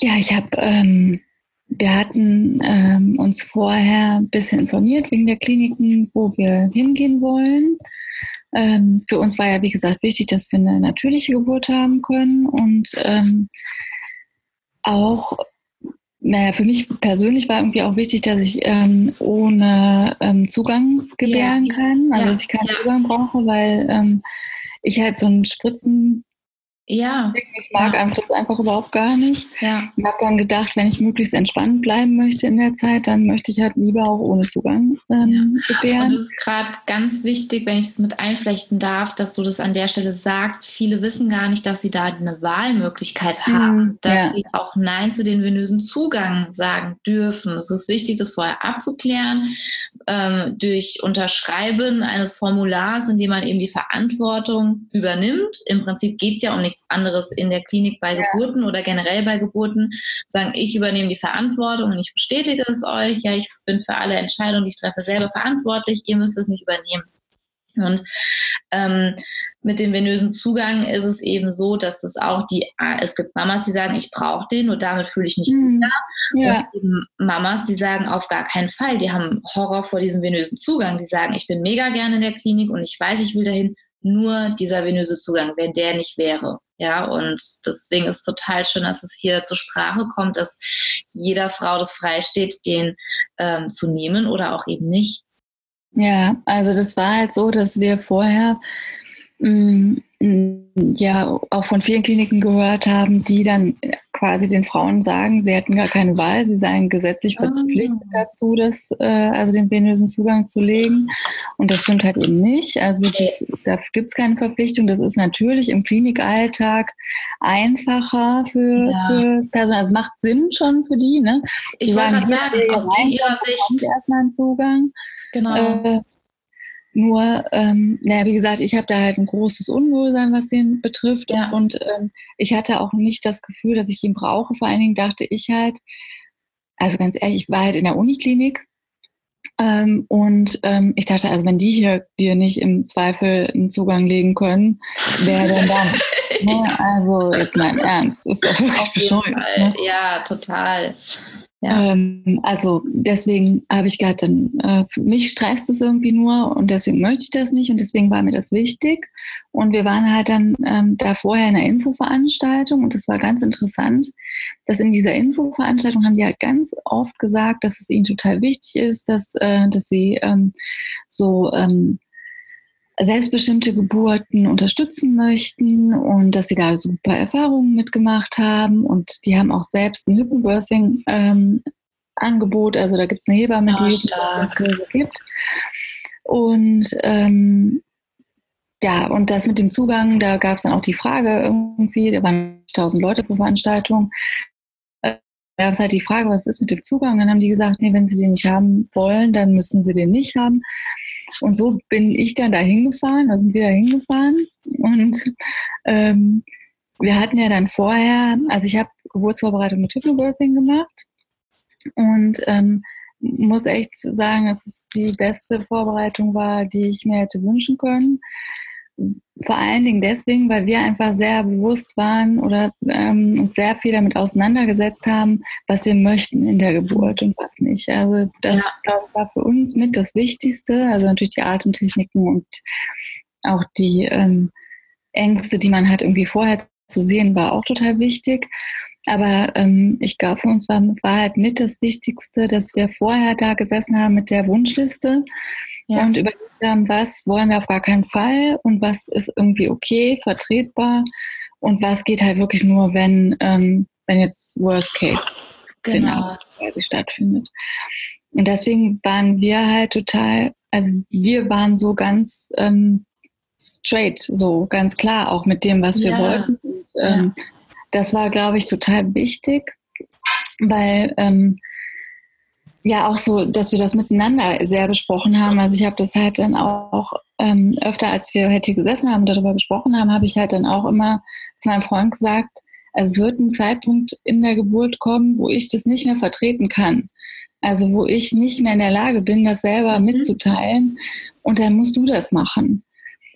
ja, ich habe, ähm, wir hatten ähm, uns vorher ein bisschen informiert wegen der Kliniken, wo wir hingehen wollen. Ähm, für uns war ja, wie gesagt, wichtig, dass wir eine natürliche Geburt haben können und ähm, auch, naja, für mich persönlich war irgendwie auch wichtig, dass ich ähm, ohne ähm, Zugang gebären ja. kann, also ja. dass ich keinen ja. Zugang brauche, weil ähm, ich halt so einen Spritzen ja. Ich mag ja. das einfach überhaupt gar nicht. Ja. Ich habe dann gedacht, wenn ich möglichst entspannt bleiben möchte in der Zeit, dann möchte ich halt lieber auch ohne Zugang ähm, ja. gebären. Und es ist gerade ganz wichtig, wenn ich es mit einflechten darf, dass du das an der Stelle sagst. Viele wissen gar nicht, dass sie da eine Wahlmöglichkeit mhm. haben, mhm. dass ja. sie auch Nein zu den venösen Zugang sagen dürfen. Es ist wichtig, das vorher abzuklären ähm, durch Unterschreiben eines Formulars, in dem man eben die Verantwortung übernimmt. Im Prinzip geht es ja um nichts anderes in der Klinik bei Geburten oder generell bei Geburten, sagen, ich übernehme die Verantwortung und ich bestätige es euch, ja, ich bin für alle Entscheidungen, die ich treffe, selber verantwortlich, ihr müsst es nicht übernehmen. Und ähm, mit dem venösen Zugang ist es eben so, dass es auch die, ah, es gibt Mamas, die sagen, ich brauche den, nur damit fühle ich mich mhm. sicher. Ja. Und eben Mamas, die sagen, auf gar keinen Fall, die haben Horror vor diesem venösen Zugang. Die sagen, ich bin mega gerne in der Klinik und ich weiß, ich will dahin, nur dieser venöse Zugang, wenn der nicht wäre. Ja, und deswegen ist es total schön, dass es hier zur Sprache kommt, dass jeder Frau das freisteht, den ähm, zu nehmen oder auch eben nicht. Ja, also das war halt so, dass wir vorher mh, mm, ja auch von vielen Kliniken gehört haben, die dann quasi den Frauen sagen, sie hätten gar keine Wahl, sie seien gesetzlich ah. verpflichtet dazu, das, äh, also den venösen Zugang zu legen. Und das stimmt halt eben nicht. Also das, da gibt es keine Verpflichtung. Das ist natürlich im Klinikalltag einfacher für, ja. für das Personal. Also es macht Sinn schon für die. Ne? Ich wollte gerade sagen, aus ihrer Sicht erstmal einen Zugang. Genau. Äh, nur, ähm, naja, wie gesagt, ich habe da halt ein großes Unwohlsein, was den betrifft. Ja. Und ähm, ich hatte auch nicht das Gefühl, dass ich ihn brauche. Vor allen Dingen dachte ich halt, also ganz ehrlich, ich war halt in der Uniklinik. Ähm, und ähm, ich dachte, also wenn die hier dir nicht im Zweifel einen Zugang legen können, wer denn dann? ne? Also jetzt mal im Ernst, ist doch wirklich bescheuert. Ne? Ja, total. Ja. Ähm, also deswegen habe ich gedacht, dann, äh, mich stresst es irgendwie nur und deswegen möchte ich das nicht und deswegen war mir das wichtig. Und wir waren halt dann ähm, da vorher in einer Infoveranstaltung und das war ganz interessant, dass in dieser Infoveranstaltung haben die halt ganz oft gesagt, dass es ihnen total wichtig ist, dass, äh, dass sie ähm, so ähm, selbstbestimmte Geburten unterstützen möchten und dass sie da super Erfahrungen mitgemacht haben und die haben auch selbst ein Hypnobirthing ähm, Angebot, also da gibt es eine Hebamme, oh, die Kurse gibt. Und ähm, ja, und das mit dem Zugang, da gab es dann auch die Frage irgendwie, da waren 1000 Leute pro Veranstaltung. Da gab es halt die Frage, was ist mit dem Zugang? Dann haben die gesagt, nee, wenn sie den nicht haben wollen, dann müssen sie den nicht haben. Und so bin ich dann da hingefahren, da sind wir da hingefahren. Und ähm, wir hatten ja dann vorher, also ich habe Geburtsvorbereitung mit Hypnobirthing gemacht und ähm, muss echt sagen, dass es die beste Vorbereitung war, die ich mir hätte wünschen können vor allen Dingen deswegen, weil wir einfach sehr bewusst waren oder ähm, uns sehr viel damit auseinandergesetzt haben, was wir möchten in der Geburt und was nicht. Also das ja. glaub, war für uns mit das Wichtigste. Also natürlich die Atemtechniken und auch die ähm, Ängste, die man hat, irgendwie vorher zu sehen, war auch total wichtig. Aber ähm, ich glaube, für uns war, war halt mit das Wichtigste, dass wir vorher da gesessen haben mit der Wunschliste ja. und überlegt haben, was wollen wir auf gar keinen Fall und was ist irgendwie okay, vertretbar und was geht halt wirklich nur, wenn, ähm, wenn jetzt Worst Case genau. quasi stattfindet. Und deswegen waren wir halt total, also wir waren so ganz ähm, straight, so ganz klar, auch mit dem, was wir ja. wollten. Und, ähm, ja. Das war, glaube ich, total wichtig, weil ähm, ja auch so, dass wir das miteinander sehr besprochen haben. Also ich habe das halt dann auch ähm, öfter, als wir hier gesessen haben und darüber gesprochen haben, habe ich halt dann auch immer zu meinem Freund gesagt, also es wird ein Zeitpunkt in der Geburt kommen, wo ich das nicht mehr vertreten kann. Also wo ich nicht mehr in der Lage bin, das selber mhm. mitzuteilen. Und dann musst du das machen.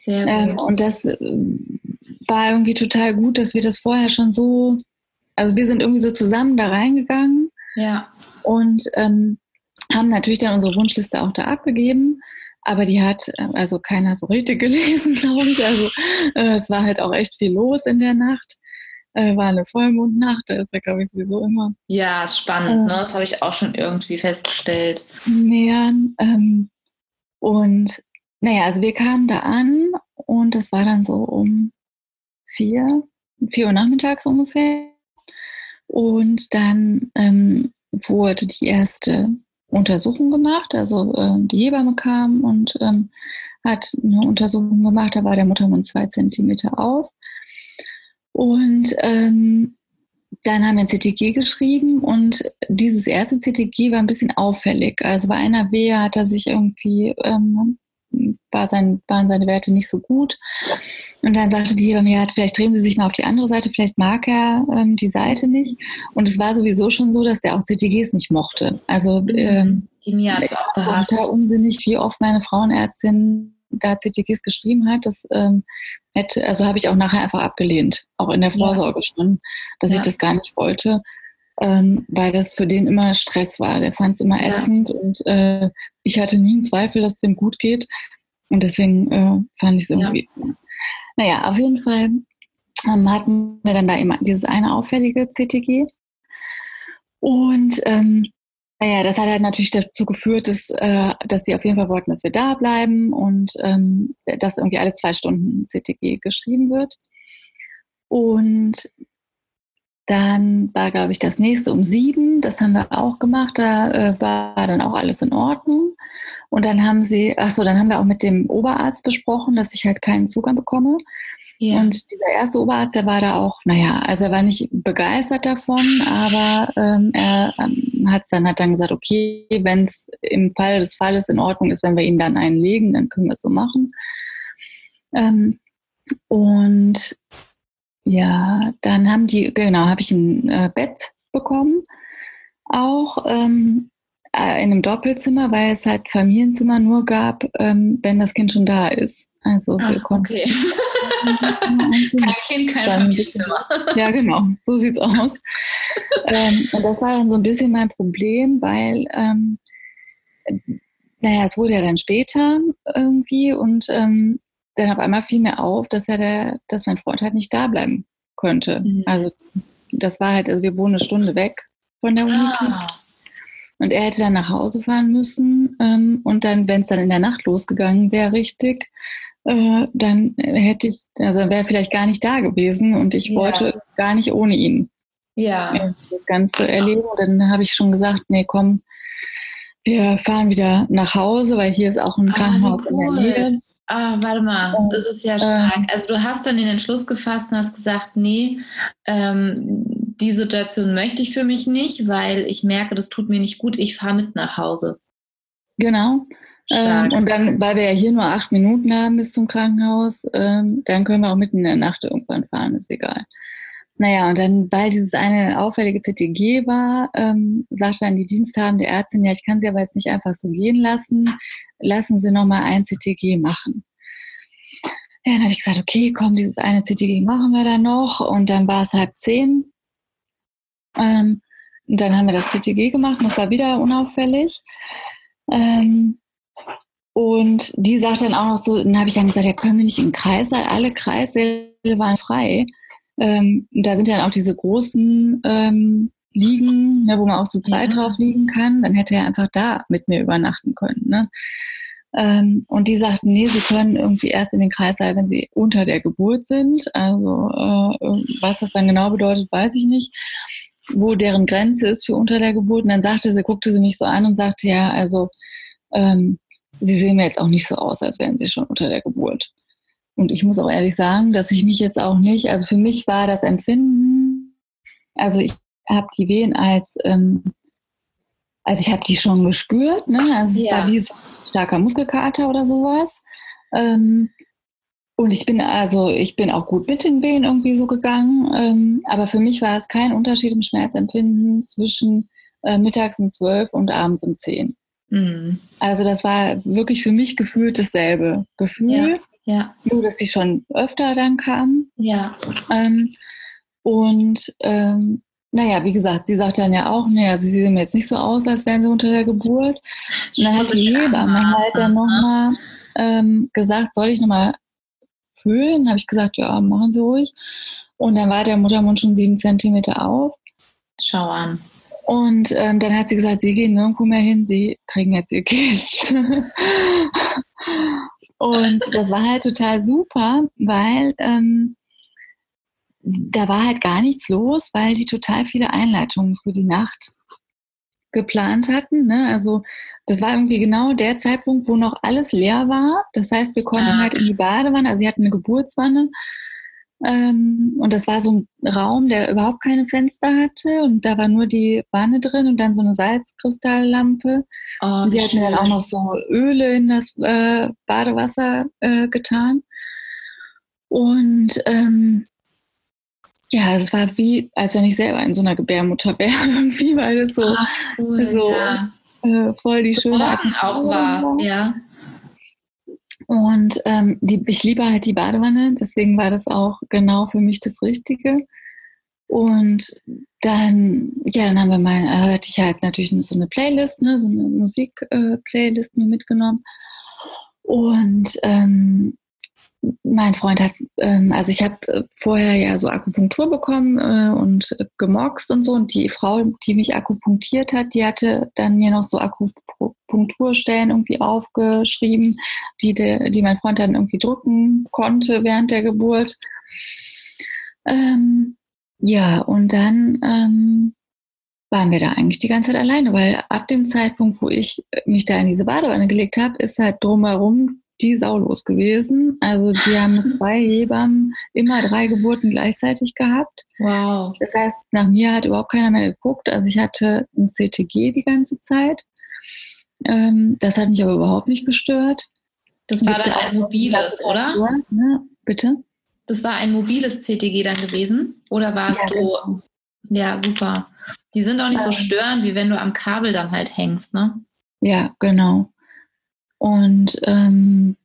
Sehr ähm, gut. Ähm, und das äh, war irgendwie total gut, dass wir das vorher schon so, also wir sind irgendwie so zusammen da reingegangen. Ja. Und ähm, haben natürlich dann unsere Wunschliste auch da abgegeben. Aber die hat äh, also keiner so richtig gelesen, glaube ich. Also äh, es war halt auch echt viel los in der Nacht. Äh, war eine Vollmondnacht, da ist ja, glaube ich, sowieso immer. Ja, ist spannend, äh, ne? Das habe ich auch schon irgendwie festgestellt. Nähern. Ähm, und naja, also wir kamen da an und es war dann so um vier, vier Uhr nachmittags ungefähr. Und dann ähm, wurde die erste Untersuchung gemacht. Also äh, die Hebamme kam und ähm, hat eine Untersuchung gemacht. Da war der Muttermund zwei Zentimeter auf. Und ähm, dann haben wir ein CTG geschrieben und dieses erste CTG war ein bisschen auffällig. Also bei einer Wehe hat er sich irgendwie, ähm, war sein, waren seine Werte nicht so gut. Und dann sagte die Hebamme, ja, vielleicht drehen Sie sich mal auf die andere Seite, vielleicht mag er ähm, die Seite nicht. Und es war sowieso schon so, dass der auch CTGs nicht mochte. Also mhm. ähm, die Mia hat es auch gehasst. total unsinnig, wie oft meine Frauenärztin da CTGs geschrieben hat, das ähm, hätte, also habe ich auch nachher einfach abgelehnt, auch in der Vorsorge ja. schon, dass ja. ich das gar nicht wollte, ähm, weil das für den immer Stress war. Der fand es immer ja. ätzend und äh, ich hatte nie einen Zweifel, dass es dem gut geht. Und deswegen äh, fand ich es irgendwie. Naja, auf jeden Fall ähm, hatten wir dann da immer dieses eine auffällige CTG. Und ähm, naja, das hat halt natürlich dazu geführt, dass, äh, dass die auf jeden Fall wollten, dass wir da bleiben und ähm, dass irgendwie alle zwei Stunden CTG geschrieben wird. Und dann war, glaube ich, das nächste um sieben. Das haben wir auch gemacht. Da äh, war dann auch alles in Ordnung. Und dann haben sie, ach so, dann haben wir auch mit dem Oberarzt besprochen, dass ich halt keinen Zugang bekomme. Ja. Und dieser erste Oberarzt, der war da auch, naja, also er war nicht begeistert davon, aber ähm, er ähm, hat dann, hat dann gesagt, okay, wenn es im Fall des Falles in Ordnung ist, wenn wir ihn dann einlegen, dann können wir es so machen. Ähm, und ja, dann haben die, genau, habe ich ein äh, Bett bekommen, auch ähm, äh, in einem Doppelzimmer, weil es halt Familienzimmer nur gab, ähm, wenn das Kind schon da ist. Also Ach, wir konnten. Okay. kein Kind, kein Familienzimmer. Ja, genau, so sieht's aus. ähm, und das war dann so ein bisschen mein Problem, weil ähm, naja, es wurde ja dann später irgendwie und ähm, dann auf einmal fiel mir auf, dass ja der, dass mein Freund halt nicht da bleiben könnte. Mhm. Also das war halt, also wir wohnen eine Stunde weg von der Uni. Ah. Und er hätte dann nach Hause fahren müssen. Ähm, und dann, wenn es dann in der Nacht losgegangen wäre, richtig, äh, dann hätte ich, also wäre vielleicht gar nicht da gewesen und ich ja. wollte gar nicht ohne ihn ja. das Ganze erleben. Und dann habe ich schon gesagt, nee, komm, wir fahren wieder nach Hause, weil hier ist auch ein ah, Krankenhaus cool. in der Nähe. Ah, warte mal, das ist ja stark. Ähm, also du hast dann den Entschluss gefasst und hast gesagt, nee, ähm, die Situation möchte ich für mich nicht, weil ich merke, das tut mir nicht gut, ich fahre mit nach Hause. Genau. Ähm, und dann, weil wir ja hier nur acht Minuten haben bis zum Krankenhaus, ähm, dann können wir auch mitten in der Nacht irgendwann fahren, ist egal. Naja, und dann, weil dieses eine auffällige CTG war, ähm, sagte dann die Diensthabende Ärztin, ja, ich kann sie aber jetzt nicht einfach so gehen lassen, lassen Sie nochmal ein CTG machen. Ja, dann habe ich gesagt, okay, komm, dieses eine CTG machen wir dann noch. Und dann war es halb zehn. Ähm, und dann haben wir das CTG gemacht und das war wieder unauffällig. Ähm, und die sagt dann auch noch so, dann habe ich dann gesagt, ja, können wir nicht im Kreissaal, alle Kreissäle waren frei. Ähm, da sind dann auch diese großen ähm, Liegen, ne, wo man auch zu zweit ja. drauf liegen kann. Dann hätte er einfach da mit mir übernachten können. Ne? Ähm, und die sagten, nee, sie können irgendwie erst in den Kreissaal, wenn sie unter der Geburt sind. Also äh, was das dann genau bedeutet, weiß ich nicht wo deren Grenze ist für unter der Geburt. Und dann sagte sie, guckte sie mich so an und sagte, ja, also ähm, Sie sehen mir jetzt auch nicht so aus, als wären Sie schon unter der Geburt. Und ich muss auch ehrlich sagen, dass ich mich jetzt auch nicht, also für mich war das Empfinden, also ich habe die Wehen als, ähm, also ich habe die schon gespürt, ne? also es ja. war wie so ein starker Muskelkater oder sowas. Ähm, und ich bin also, ich bin auch gut mit den Wehen irgendwie so gegangen, ähm, aber für mich war es kein Unterschied im Schmerzempfinden zwischen äh, mittags um zwölf und abends um zehn. Mhm. Also das war wirklich für mich gefühlt dasselbe Gefühl. Ja. Ja. Nur, dass sie schon öfter dann kam. Ja. Ähm, und ähm, naja, wie gesagt, sie sagt dann ja auch, naja, sie sehen jetzt nicht so aus, als wären sie unter der Geburt. Und dann hat die Hebamme halt dann nochmal ne? ähm, gesagt, soll ich nochmal fühlen? Habe ich gesagt, ja, machen Sie ruhig. Und dann war der Muttermund schon sieben Zentimeter auf. Schau an. Und ähm, dann hat sie gesagt, sie gehen nirgendwo mehr hin, sie kriegen jetzt ihr Kind. und das war halt total super, weil ähm, da war halt gar nichts los, weil die total viele Einleitungen für die Nacht geplant hatten. Ne? Also das war irgendwie genau der Zeitpunkt, wo noch alles leer war. Das heißt, wir konnten ah. halt in die Badewanne, also sie hatten eine Geburtswanne ähm, und das war so ein Raum, der überhaupt keine Fenster hatte und da war nur die Wanne drin und dann so eine Salzkristalllampe. Oh, sie hat mir dann auch noch so Öle in das äh, Badewasser äh, getan. Und ähm, ja, es war wie, als wenn ich selber in so einer Gebärmutter wäre, irgendwie, weil es so, Ach, cool, so ja. äh, voll die schöne Atmosphäre auch war. war. Ja. Und ähm, die, ich liebe halt die Badewanne, deswegen war das auch genau für mich das Richtige. Und dann, ja, dann haben wir mal, äh, hatte ich halt natürlich so eine Playlist, ne, so eine Musik-Playlist äh, mir mitgenommen. Und ähm, mein Freund hat, ähm, also ich habe äh, vorher ja so Akupunktur bekommen äh, und gemoxt und so. Und die Frau, die mich akupunktiert hat, die hatte dann mir noch so Akupunkturstellen irgendwie aufgeschrieben, die, de, die mein Freund dann irgendwie drücken konnte während der Geburt. Ähm, ja, und dann ähm, waren wir da eigentlich die ganze Zeit alleine, weil ab dem Zeitpunkt, wo ich mich da in diese Badewanne gelegt habe, ist halt drumherum die saulos gewesen. Also die haben mit zwei Hebammen immer drei Geburten gleichzeitig gehabt. Wow. Das heißt, nach mir hat überhaupt keiner mehr geguckt. Also ich hatte ein CTG die ganze Zeit. Ähm, das hat mich aber überhaupt nicht gestört. Das war dann ein mobiles, oder? Ne? Bitte? Das war ein mobiles CTG dann gewesen? Oder warst ja, du. Genau. Ja, super. Die sind auch nicht so ähm. störend, wie wenn du am Kabel dann halt hängst, ne? Ja, genau. Und ähm,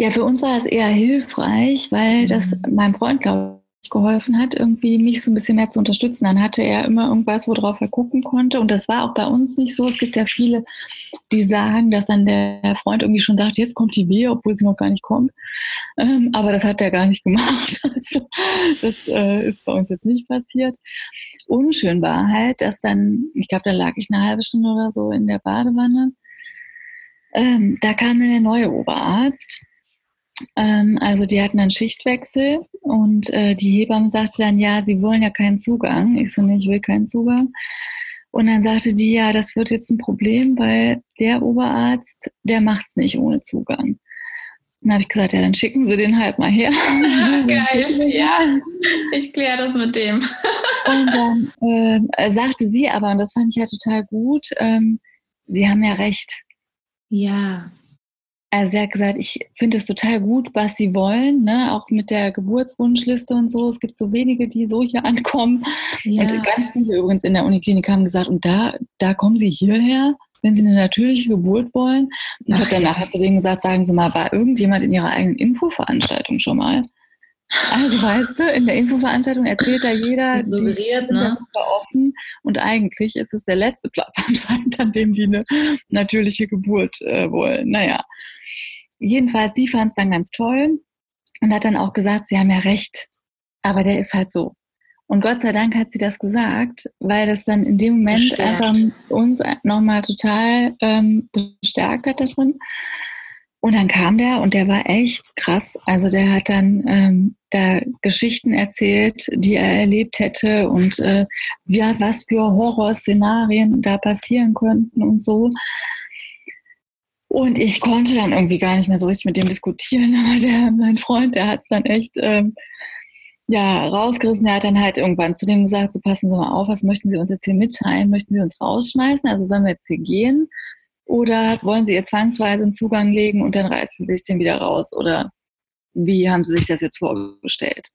ja, für uns war das eher hilfreich, weil das mhm. meinem Freund, glaube ich, geholfen hat, irgendwie mich so ein bisschen mehr zu unterstützen. Dann hatte er immer irgendwas, worauf er gucken konnte. Und das war auch bei uns nicht so. Es gibt ja viele, die sagen, dass dann der Freund irgendwie schon sagt, jetzt kommt die Wehe, obwohl sie noch gar nicht kommt. Ähm, aber das hat er gar nicht gemacht. Also, das äh, ist bei uns jetzt nicht passiert. Unschön war halt, dass dann, ich glaube, da lag ich eine halbe Stunde oder so in der Badewanne ähm, da kam dann der neue Oberarzt. Ähm, also die hatten einen Schichtwechsel und äh, die Hebamme sagte dann, ja, sie wollen ja keinen Zugang. Ich so, nee, ich will keinen Zugang. Und dann sagte die, ja, das wird jetzt ein Problem, weil der Oberarzt, der macht es nicht ohne Zugang. Dann habe ich gesagt, ja, dann schicken Sie den halt mal her. Geil, ja, ich kläre das mit dem. und dann äh, sagte sie aber, und das fand ich ja total gut, ähm, Sie haben ja recht. Ja. Also sie hat gesagt, ich finde es total gut, was sie wollen, ne? auch mit der Geburtswunschliste und so. Es gibt so wenige, die so hier ankommen. Ja. Und ganz viele übrigens in der Uniklinik haben gesagt, und da, da kommen sie hierher, wenn sie eine natürliche Geburt wollen. Und ich habe dann nachher zu denen gesagt, sagen Sie mal, war irgendjemand in Ihrer eigenen Infoveranstaltung schon mal? Also weißt du, in der Infoveranstaltung erzählt da jeder suggeriert, ne? offen und eigentlich ist es der letzte Platz anscheinend, an dem die eine natürliche Geburt äh, wollen. Naja, jedenfalls, sie fand es dann ganz toll und hat dann auch gesagt, sie haben ja recht, aber der ist halt so. Und Gott sei Dank hat sie das gesagt, weil das dann in dem Moment bestärkt. einfach uns nochmal total ähm, bestärkt hat da drin. Und dann kam der und der war echt krass. Also der hat dann ähm, da Geschichten erzählt, die er erlebt hätte und äh, ja, was für Horrorszenarien da passieren könnten und so. Und ich konnte dann irgendwie gar nicht mehr so richtig mit dem diskutieren, aber der, mein Freund, der hat es dann echt ähm, ja, rausgerissen. Er hat dann halt irgendwann zu dem gesagt, so passen Sie mal auf, was möchten Sie uns jetzt hier mitteilen? Möchten Sie uns rausschmeißen? Also sollen wir jetzt hier gehen? Oder wollen Sie ihr zwangsweise einen Zugang legen und dann reißt sie sich den wieder raus? Oder wie haben Sie sich das jetzt vorgestellt?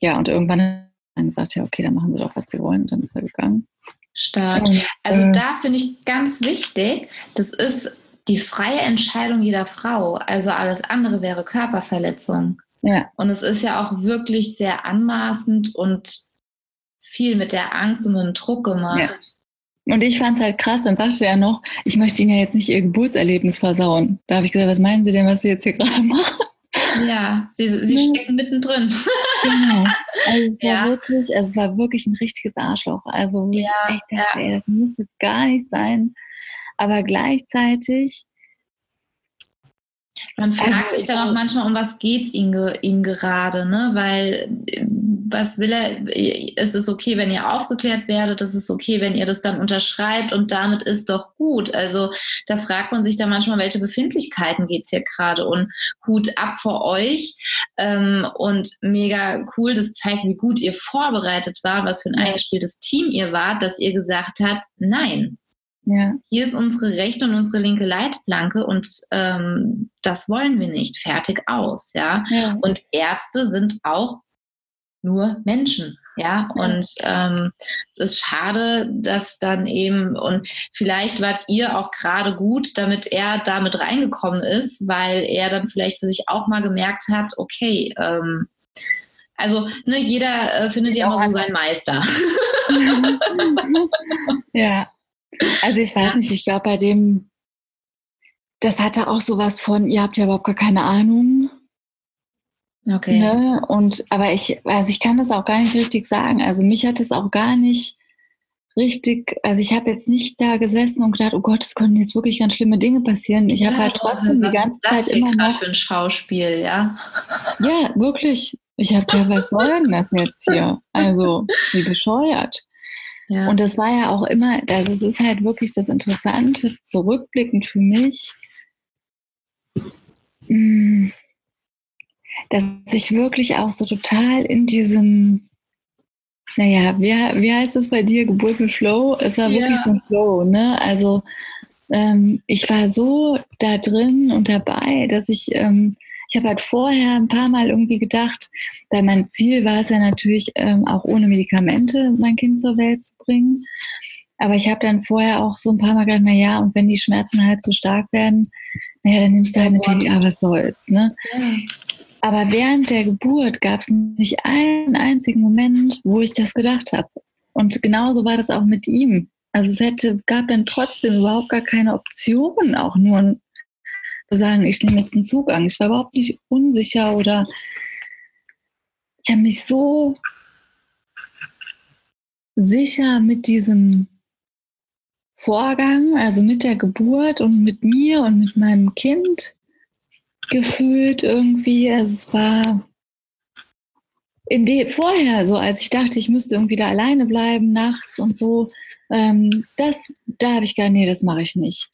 Ja, und irgendwann hat er gesagt, ja, okay, dann machen Sie doch, was Sie wollen. Und dann ist er gegangen. Stark. Also äh, da finde ich ganz wichtig, das ist die freie Entscheidung jeder Frau. Also alles andere wäre Körperverletzung. Ja. Und es ist ja auch wirklich sehr anmaßend und viel mit der Angst und mit dem Druck gemacht. Und ich fand es halt krass, dann sagte er noch, ich möchte Ihnen ja jetzt nicht Ihr Geburtserlebnis versauen. Da habe ich gesagt, was meinen Sie denn, was Sie jetzt hier gerade machen? Ja, Sie, Sie ja. stecken mittendrin. Genau. Also es, ja. war wirklich, also es war wirklich ein richtiges Arschloch. Also ja, ich dachte, ey, das muss jetzt gar nicht sein. Aber gleichzeitig man fragt also, sich dann auch manchmal, um was geht es ihm, ihm gerade, ne? Weil was will er? Es ist okay, wenn ihr aufgeklärt werdet, es ist okay, wenn ihr das dann unterschreibt und damit ist doch gut. Also da fragt man sich dann manchmal, welche Befindlichkeiten geht es hier gerade und Hut ab vor euch ähm, und mega cool, das zeigt, wie gut ihr vorbereitet war, was für ein eingespieltes Team ihr wart, dass ihr gesagt habt, nein, ja. Hier ist unsere rechte und unsere linke Leitplanke und ähm, das wollen wir nicht. Fertig aus, ja? ja. Und Ärzte sind auch nur Menschen. Ja, und ähm, es ist schade, dass dann eben, und vielleicht wart ihr auch gerade gut, damit er damit reingekommen ist, weil er dann vielleicht für sich auch mal gemerkt hat, okay, ähm, also ne, jeder äh, findet ja immer so seinen Meister. ja, also ich weiß nicht, ich glaube bei dem, das hatte auch sowas von, ihr habt ja überhaupt gar keine Ahnung. Okay. Ne? Und aber ich, also ich kann das auch gar nicht richtig sagen. Also mich hat es auch gar nicht richtig, also ich habe jetzt nicht da gesessen und gedacht, oh Gott, es können jetzt wirklich ganz schlimme Dinge passieren. Ich ja, habe halt trotzdem die ganze das Zeit immer noch für ein Schauspiel, ja. Ja, wirklich. Ich habe gedacht, was soll denn das jetzt hier? Also, wie bescheuert. Ja. Und das war ja auch immer, also es ist halt wirklich das Interessante, zurückblickend für mich, hm, dass ich wirklich auch so total in diesem, naja, wie, wie heißt es bei dir, Geburt mit Flow? Es war ja. wirklich so ein Flow, ne? Also ähm, ich war so da drin und dabei, dass ich, ähm, ich habe halt vorher ein paar Mal irgendwie gedacht, weil mein Ziel war es ja natürlich ähm, auch ohne Medikamente mein Kind zur Welt zu bringen. Aber ich habe dann vorher auch so ein paar Mal gedacht, na ja, und wenn die Schmerzen halt zu stark werden, naja, dann nimmst du halt eine PDA, was soll's, ne? Ja. Aber während der Geburt gab es nicht einen einzigen Moment, wo ich das gedacht habe. Und genauso war das auch mit ihm. Also es hätte, gab dann trotzdem überhaupt gar keine Option, auch nur zu sagen, ich nehme jetzt einen Zugang. Ich war überhaupt nicht unsicher oder ich habe mich so sicher mit diesem Vorgang, also mit der Geburt und mit mir und mit meinem Kind gefühlt irgendwie. Also es war in de, vorher so, als ich dachte, ich müsste irgendwie da alleine bleiben nachts und so. Ähm, das, da habe ich gedacht, nee, das mache ich nicht.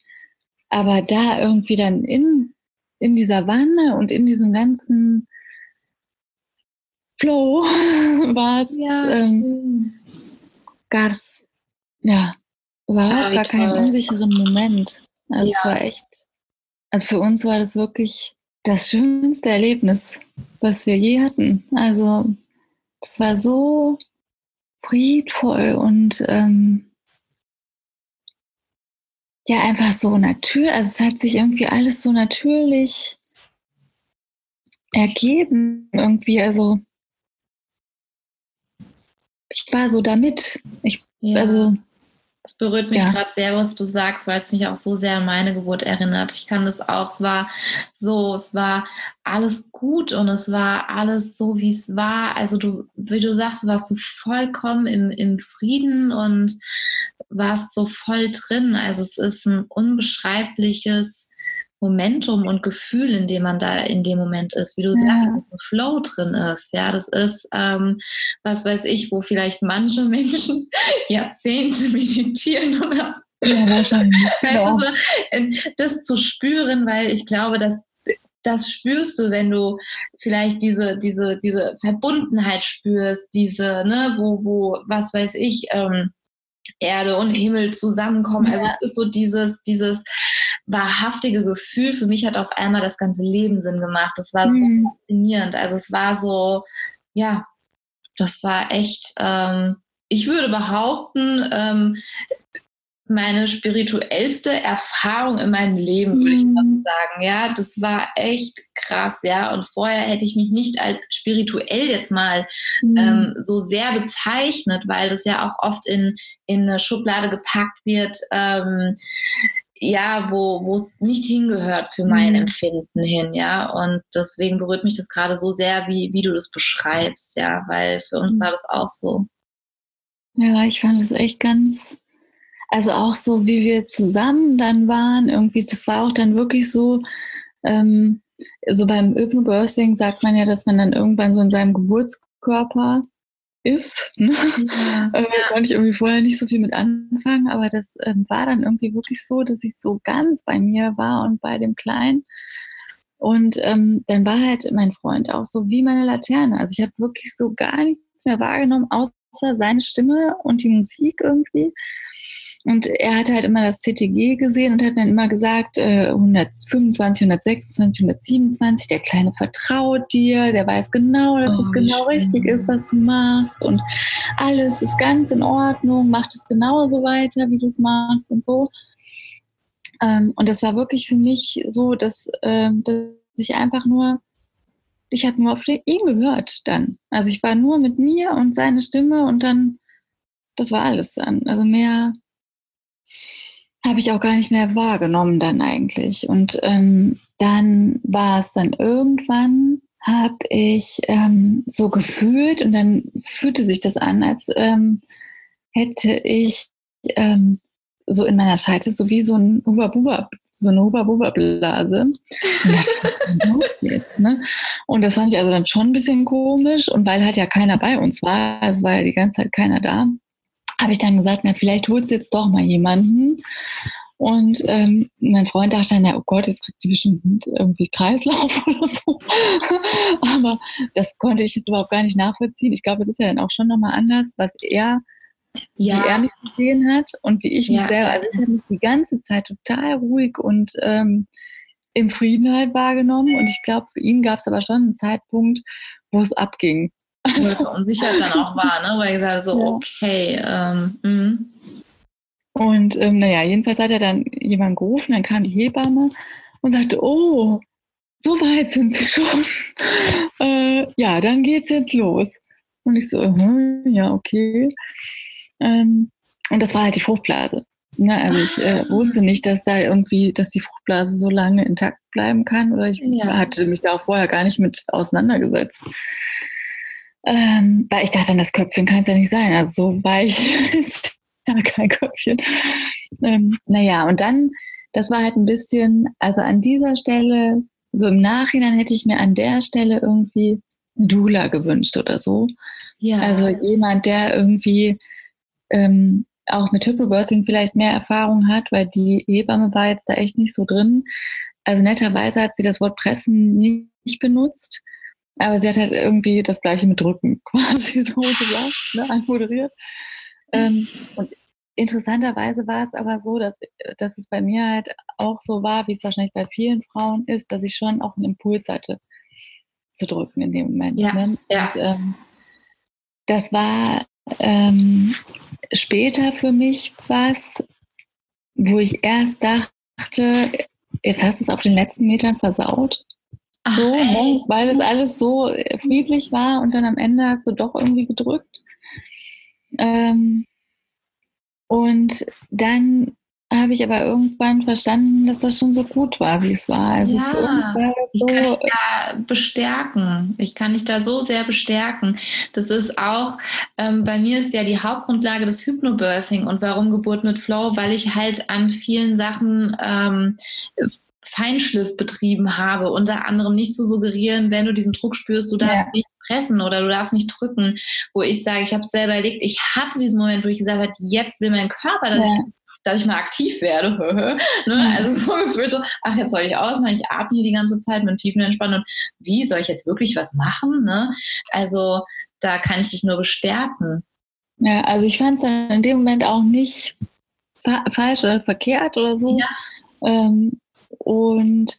Aber da irgendwie dann in, in dieser Wanne und in diesem ganzen Flow war es, ja, ähm, gab es ja überhaupt ja, gar keinen unsicheren Moment. Also ja. es war echt, also für uns war das wirklich das schönste Erlebnis, was wir je hatten. Also das war so friedvoll und ähm, ja, einfach so natürlich. Also es hat sich irgendwie alles so natürlich ergeben irgendwie. Also ich war so damit. Ich, ja. Also berührt mich ja. gerade sehr, was du sagst, weil es mich auch so sehr an meine Geburt erinnert. Ich kann das auch. Es war so, es war alles gut und es war alles so, wie es war. Also du, wie du sagst, warst du vollkommen im, im Frieden und warst so voll drin. Also es ist ein unbeschreibliches Momentum und Gefühl, in dem man da in dem Moment ist, wie du ja. sagst, ein Flow drin ist. Ja, das ist, ähm, was weiß ich, wo vielleicht manche Menschen Jahrzehnte meditieren oder ja, wahrscheinlich. Genau. Also, das zu spüren, weil ich glaube, dass das spürst du, wenn du vielleicht diese, diese, diese Verbundenheit spürst, diese, ne, wo, wo, was weiß ich, ähm, Erde und Himmel zusammenkommen. Also ja. Also es ist so dieses, dieses wahrhaftige Gefühl. Für mich hat auf einmal das ganze Leben Sinn gemacht. Das war so mhm. faszinierend. Also es war so, ja, das war echt, ähm, ich würde behaupten, ähm, meine spirituellste Erfahrung in meinem Leben, würde ich mal mhm. sagen. Ja, das war echt krass, ja. Und vorher hätte ich mich nicht als spirituell jetzt mal mhm. ähm, so sehr bezeichnet, weil das ja auch oft in, in eine Schublade gepackt wird. Ähm, ja, wo es nicht hingehört für mein mhm. Empfinden hin, ja. Und deswegen berührt mich das gerade so sehr, wie, wie du das beschreibst, ja, weil für uns mhm. war das auch so. Ja, ich fand es echt ganz, also auch so, wie wir zusammen dann waren, irgendwie, das war auch dann wirklich so, ähm, so beim Hypnobirthing sagt man ja, dass man dann irgendwann so in seinem Geburtskörper ist. Ne? Ja, äh, ja. konnte ich irgendwie vorher nicht so viel mit anfangen, aber das ähm, war dann irgendwie wirklich so, dass ich so ganz bei mir war und bei dem Kleinen. Und ähm, dann war halt mein Freund auch so wie meine Laterne. Also ich habe wirklich so gar nichts mehr wahrgenommen, außer seine Stimme und die Musik irgendwie. Und er hat halt immer das CTG gesehen und hat mir immer gesagt, äh, 125, 126, 127, der Kleine vertraut dir, der weiß genau, dass oh, es genau schön. richtig ist, was du machst und alles ist ganz in Ordnung, macht es genauso weiter, wie du es machst und so. Ähm, und das war wirklich für mich so, dass, äh, dass ich einfach nur, ich habe nur auf ihn gehört dann. Also ich war nur mit mir und seine Stimme und dann, das war alles dann. Also mehr habe ich auch gar nicht mehr wahrgenommen dann eigentlich. Und ähm, dann war es dann irgendwann, habe ich ähm, so gefühlt und dann fühlte sich das an, als ähm, hätte ich ähm, so in meiner Scheitel so wie so ein Huba-Buba, so eine Huba-Buba-Blase. Und, ne? und das fand ich also dann schon ein bisschen komisch und weil halt ja keiner bei uns war, es war ja die ganze Zeit keiner da, habe ich dann gesagt, na, vielleicht holst du jetzt doch mal jemanden. Und ähm, mein Freund dachte dann, ja, oh Gott, jetzt kriegt die bestimmt irgendwie Kreislauf oder so. Aber das konnte ich jetzt überhaupt gar nicht nachvollziehen. Ich glaube, es ist ja dann auch schon nochmal anders, was er, ja. wie er mich gesehen hat und wie ich mich ja. selber. Also ich habe mich die ganze Zeit total ruhig und ähm, im Frieden halt wahrgenommen. Und ich glaube, für ihn gab es aber schon einen Zeitpunkt, wo es abging. Er verunsichert dann auch war, ne? wo er gesagt hat, so, ja. okay, ähm, mh. Und ähm, naja, jedenfalls hat er dann jemanden gerufen, dann kam die Hebamme und sagte, oh, so weit sind sie schon. äh, ja, dann geht's jetzt los. Und ich so, uh, ja, okay. Ähm, und das war halt die Fruchtblase. Ne? Also ich äh, ah. wusste nicht, dass da irgendwie, dass die Fruchtblase so lange intakt bleiben kann. Oder ich ja. hatte mich da auch vorher gar nicht mit auseinandergesetzt. Ähm, weil ich dachte, das Köpfchen kann es ja nicht sein. Also so weich ist ja kein Köpfchen. Ähm, naja, und dann, das war halt ein bisschen, also an dieser Stelle, so im Nachhinein hätte ich mir an der Stelle irgendwie einen Dula gewünscht oder so. Ja. Also jemand, der irgendwie ähm, auch mit Hypnobirthing vielleicht mehr Erfahrung hat, weil die Hebamme war jetzt da echt nicht so drin. Also netterweise hat sie das Wort Pressen nicht benutzt. Aber sie hat halt irgendwie das Gleiche mit Drücken quasi so gesagt, ne, anmoderiert. Ähm, und interessanterweise war es aber so, dass, dass es bei mir halt auch so war, wie es wahrscheinlich bei vielen Frauen ist, dass ich schon auch einen Impuls hatte zu drücken in dem Moment. Ja, ne? ja. Und, ähm, das war ähm, später für mich was, wo ich erst dachte, jetzt hast du es auf den letzten Metern versaut. So, ne? weil es alles so friedlich war und dann am Ende hast du doch irgendwie gedrückt. Ähm, und dann habe ich aber irgendwann verstanden, dass das schon so gut war, wie es war. Also ja, so, ich kann dich da bestärken. Ich kann dich da so sehr bestärken. Das ist auch, ähm, bei mir ist ja die Hauptgrundlage des Hypnobirthing und warum Geburt mit Flow, weil ich halt an vielen Sachen ähm, Feinschliff betrieben habe, unter anderem nicht zu suggerieren, wenn du diesen Druck spürst, du darfst ja. nicht pressen oder du darfst nicht drücken, wo ich sage, ich habe es selber erlebt, ich hatte diesen Moment, wo ich gesagt habe, jetzt will mein Körper, dass, ja. ich, dass ich mal aktiv werde. ne? Also so gefühlt so, ach, jetzt soll ich ausmachen, ich atme hier die ganze Zeit mit tiefen Entspannen und wie soll ich jetzt wirklich was machen? Ne? Also da kann ich dich nur bestärken. Ja, also ich fand es dann in dem Moment auch nicht fa falsch oder verkehrt oder so. Ja. Ähm, und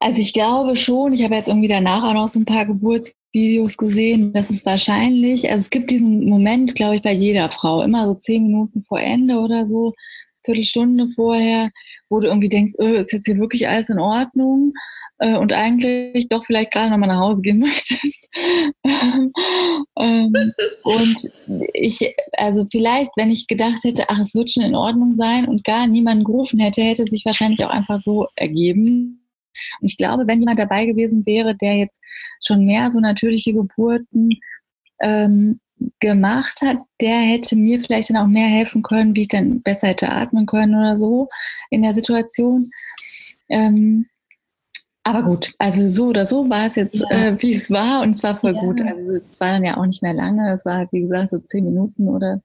also ich glaube schon, ich habe jetzt irgendwie danach auch noch so ein paar Geburtsvideos gesehen, dass es wahrscheinlich, also es gibt diesen Moment, glaube ich, bei jeder Frau, immer so zehn Minuten vor Ende oder so, Viertelstunde vorher, wo du irgendwie denkst, oh, ist jetzt hier wirklich alles in Ordnung? Äh, und eigentlich doch vielleicht gerade nochmal nach Hause gehen möchtest. ähm, und ich, also vielleicht, wenn ich gedacht hätte, ach, es wird schon in Ordnung sein und gar niemanden gerufen hätte, hätte es sich wahrscheinlich auch einfach so ergeben. Und ich glaube, wenn jemand dabei gewesen wäre, der jetzt schon mehr so natürliche Geburten ähm, gemacht hat, der hätte mir vielleicht dann auch mehr helfen können, wie ich dann besser hätte atmen können oder so in der Situation. Ähm, aber gut, also so oder so war es jetzt, ja. äh, wie es war und es war voll ja. gut. Also es war dann ja auch nicht mehr lange, es war wie gesagt so zehn Minuten oder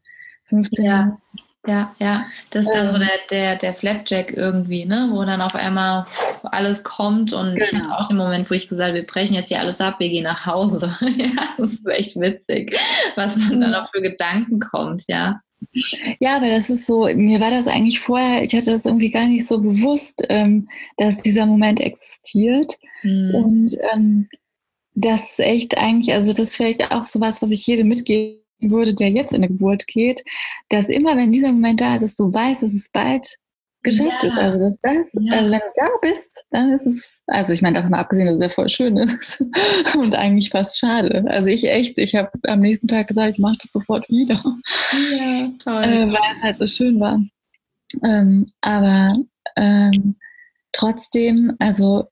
15 ja. Minuten. Ja, ja, das ist dann ähm, so der, der, der Flapjack irgendwie, ne? wo dann auf einmal alles kommt und genau. ich hatte auch den Moment, wo ich gesagt habe, wir brechen jetzt hier alles ab, wir gehen nach Hause. ja, das ist echt witzig, was man dann auch für Gedanken kommt, ja. Ja, aber das ist so, mir war das eigentlich vorher, ich hatte das irgendwie gar nicht so bewusst, ähm, dass dieser Moment existiert. Mhm. Und ähm, das echt eigentlich, also das ist vielleicht auch so was, was ich jedem mitgeben würde, der jetzt in eine Geburt geht, dass immer, wenn dieser Moment da ist, dass du weißt, dass es bald geschafft ja. ist. Also, dass das, ja. also wenn du da bist, dann ist es, also ich meine, davon mal abgesehen, dass es ja voll schön ist und eigentlich fast schade. Also ich echt, ich habe am nächsten Tag gesagt, ich mache das sofort wieder. Ja, toll. Äh, weil es halt so schön war. Ähm, aber ähm, trotzdem, also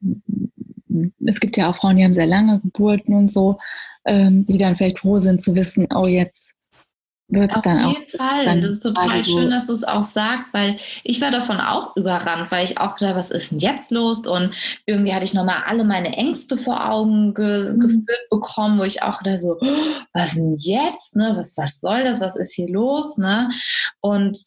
es gibt ja auch Frauen, die haben sehr lange Geburten und so, ähm, die dann vielleicht froh sind zu wissen, oh jetzt wird es dann auch. Auf jeden Fall. Das ist total schön, dass du es auch sagst, weil ich war davon auch überrannt, weil ich auch gedacht, was ist denn jetzt los? Und irgendwie hatte ich nochmal alle meine Ängste vor Augen ge mhm. geführt bekommen, wo ich auch da so, was denn jetzt? Ne? Was, was soll das? Was ist hier los? Ne? Und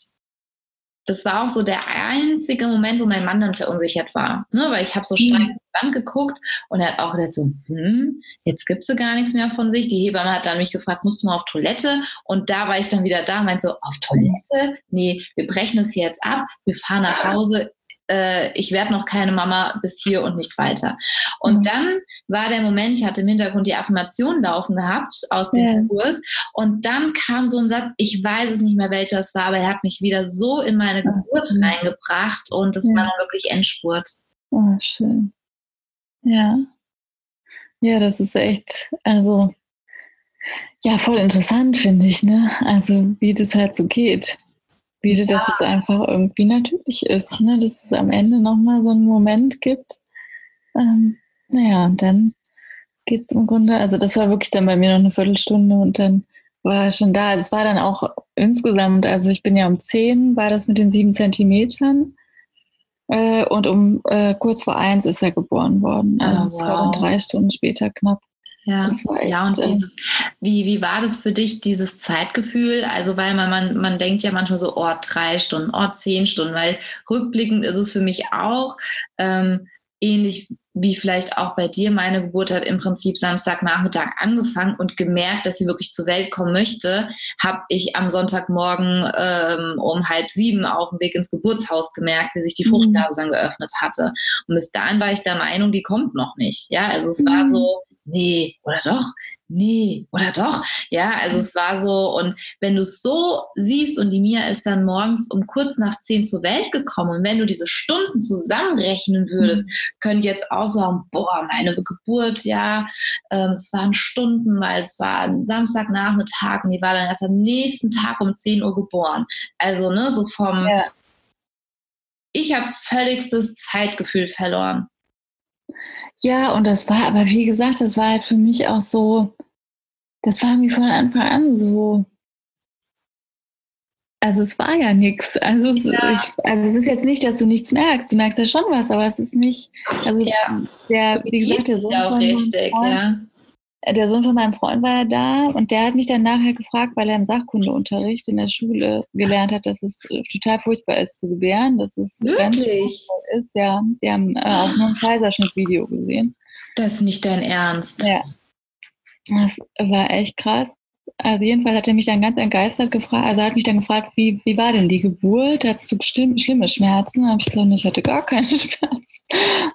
das war auch so der einzige Moment, wo mein Mann dann verunsichert war. Ne? Weil ich habe so stark mhm. in die Wand geguckt und er hat auch gesagt so, hm, jetzt gibt sie gar nichts mehr von sich. Die Hebamme hat dann mich gefragt, musst du mal auf Toilette? Und da war ich dann wieder da, meinte so, auf Toilette? Nee, wir brechen es jetzt ab, wir fahren nach Hause, äh, ich werde noch keine Mama bis hier und nicht weiter. Und mhm. dann war der Moment, ich hatte im Hintergrund die Affirmation laufen gehabt aus dem ja. Kurs und dann kam so ein Satz, ich weiß es nicht mehr, welcher es war, aber er hat mich wieder so in meine Geburt mhm. reingebracht und es ja. war dann wirklich Endspurt. Oh, schön. Ja. Ja, das ist echt, also, ja, voll interessant, finde ich, ne? Also, wie das halt so geht wieder, dass ja. es einfach irgendwie natürlich ist, ne? dass es am Ende nochmal so einen Moment gibt. Ähm, naja, und dann geht es im Grunde, also das war wirklich dann bei mir noch eine Viertelstunde und dann war er schon da. Also es war dann auch insgesamt, also ich bin ja um zehn, war das mit den sieben Zentimetern. Äh, und um äh, kurz vor eins ist er geboren worden. Also oh, es war dann drei Stunden später knapp. Ja, ja und äh, dieses, wie, wie war das für dich, dieses Zeitgefühl? Also, weil man, man, man denkt ja manchmal so, oh, drei Stunden, oh, zehn Stunden, weil rückblickend ist es für mich auch ähm, ähnlich wie vielleicht auch bei dir. Meine Geburt hat im Prinzip Samstagnachmittag angefangen und gemerkt, dass sie wirklich zur Welt kommen möchte, habe ich am Sonntagmorgen ähm, um halb sieben auf dem Weg ins Geburtshaus gemerkt, wie sich die mhm. Fruchtblase dann geöffnet hatte. Und bis dahin war ich der Meinung, die kommt noch nicht. Ja, also es war mhm. so, nee, oder doch, nee, oder doch. Ja, also es war so, und wenn du es so siehst und die Mia ist dann morgens um kurz nach zehn zur Welt gekommen und wenn du diese Stunden zusammenrechnen würdest, mhm. könnte jetzt auch sagen, boah, meine Geburt, ja, ähm, es waren Stunden, weil es war ein Samstagnachmittag und die war dann erst am nächsten Tag um 10 Uhr geboren. Also, ne, so vom, ja. ich habe völligstes Zeitgefühl verloren. Ja, und das war, aber wie gesagt, das war halt für mich auch so, das war mir von Anfang an so. Also es war ja nichts. Also, es, ja. also es ist jetzt nicht, dass du nichts merkst. Du merkst ja schon was, aber es ist nicht. Also ja. der, wie gesagt, der Sohn ja auch richtig, ja der Sohn von meinem Freund war da und der hat mich dann nachher gefragt, weil er im Sachkundeunterricht in der Schule gelernt hat, dass es äh, total furchtbar ist zu gebären, dass es Wirklich? ganz ist. Ja, die haben äh, auch nur ein Kaiserschnittvideo gesehen. Das ist nicht dein Ernst. Ja. Das war echt krass. Also jedenfalls hat er mich dann ganz entgeistert gefragt, also er hat mich dann gefragt, wie, wie war denn die Geburt? Hattest du bestimmt schlimme Schmerzen? Da habe ich gesagt, ich hatte gar keine Schmerzen.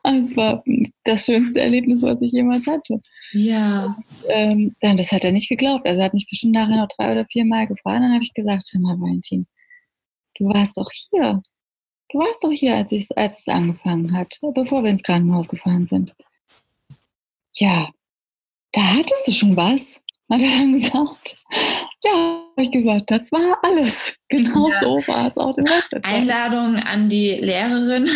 Also es war das schönste Erlebnis, was ich jemals hatte. Ja. Und, ähm, dann, das hat er nicht geglaubt. Also er hat mich bestimmt nachher noch drei oder vier Mal gefragt. Dann habe ich gesagt, hör mal, Valentin, du warst doch hier. Du warst doch hier, als, ich, als es angefangen hat, bevor wir ins Krankenhaus gefahren sind. Ja, da hattest du schon was, hat er dann gesagt. Ja, habe ich gesagt, das war alles. Genau ja. so war es auch Einladung an die Lehrerin.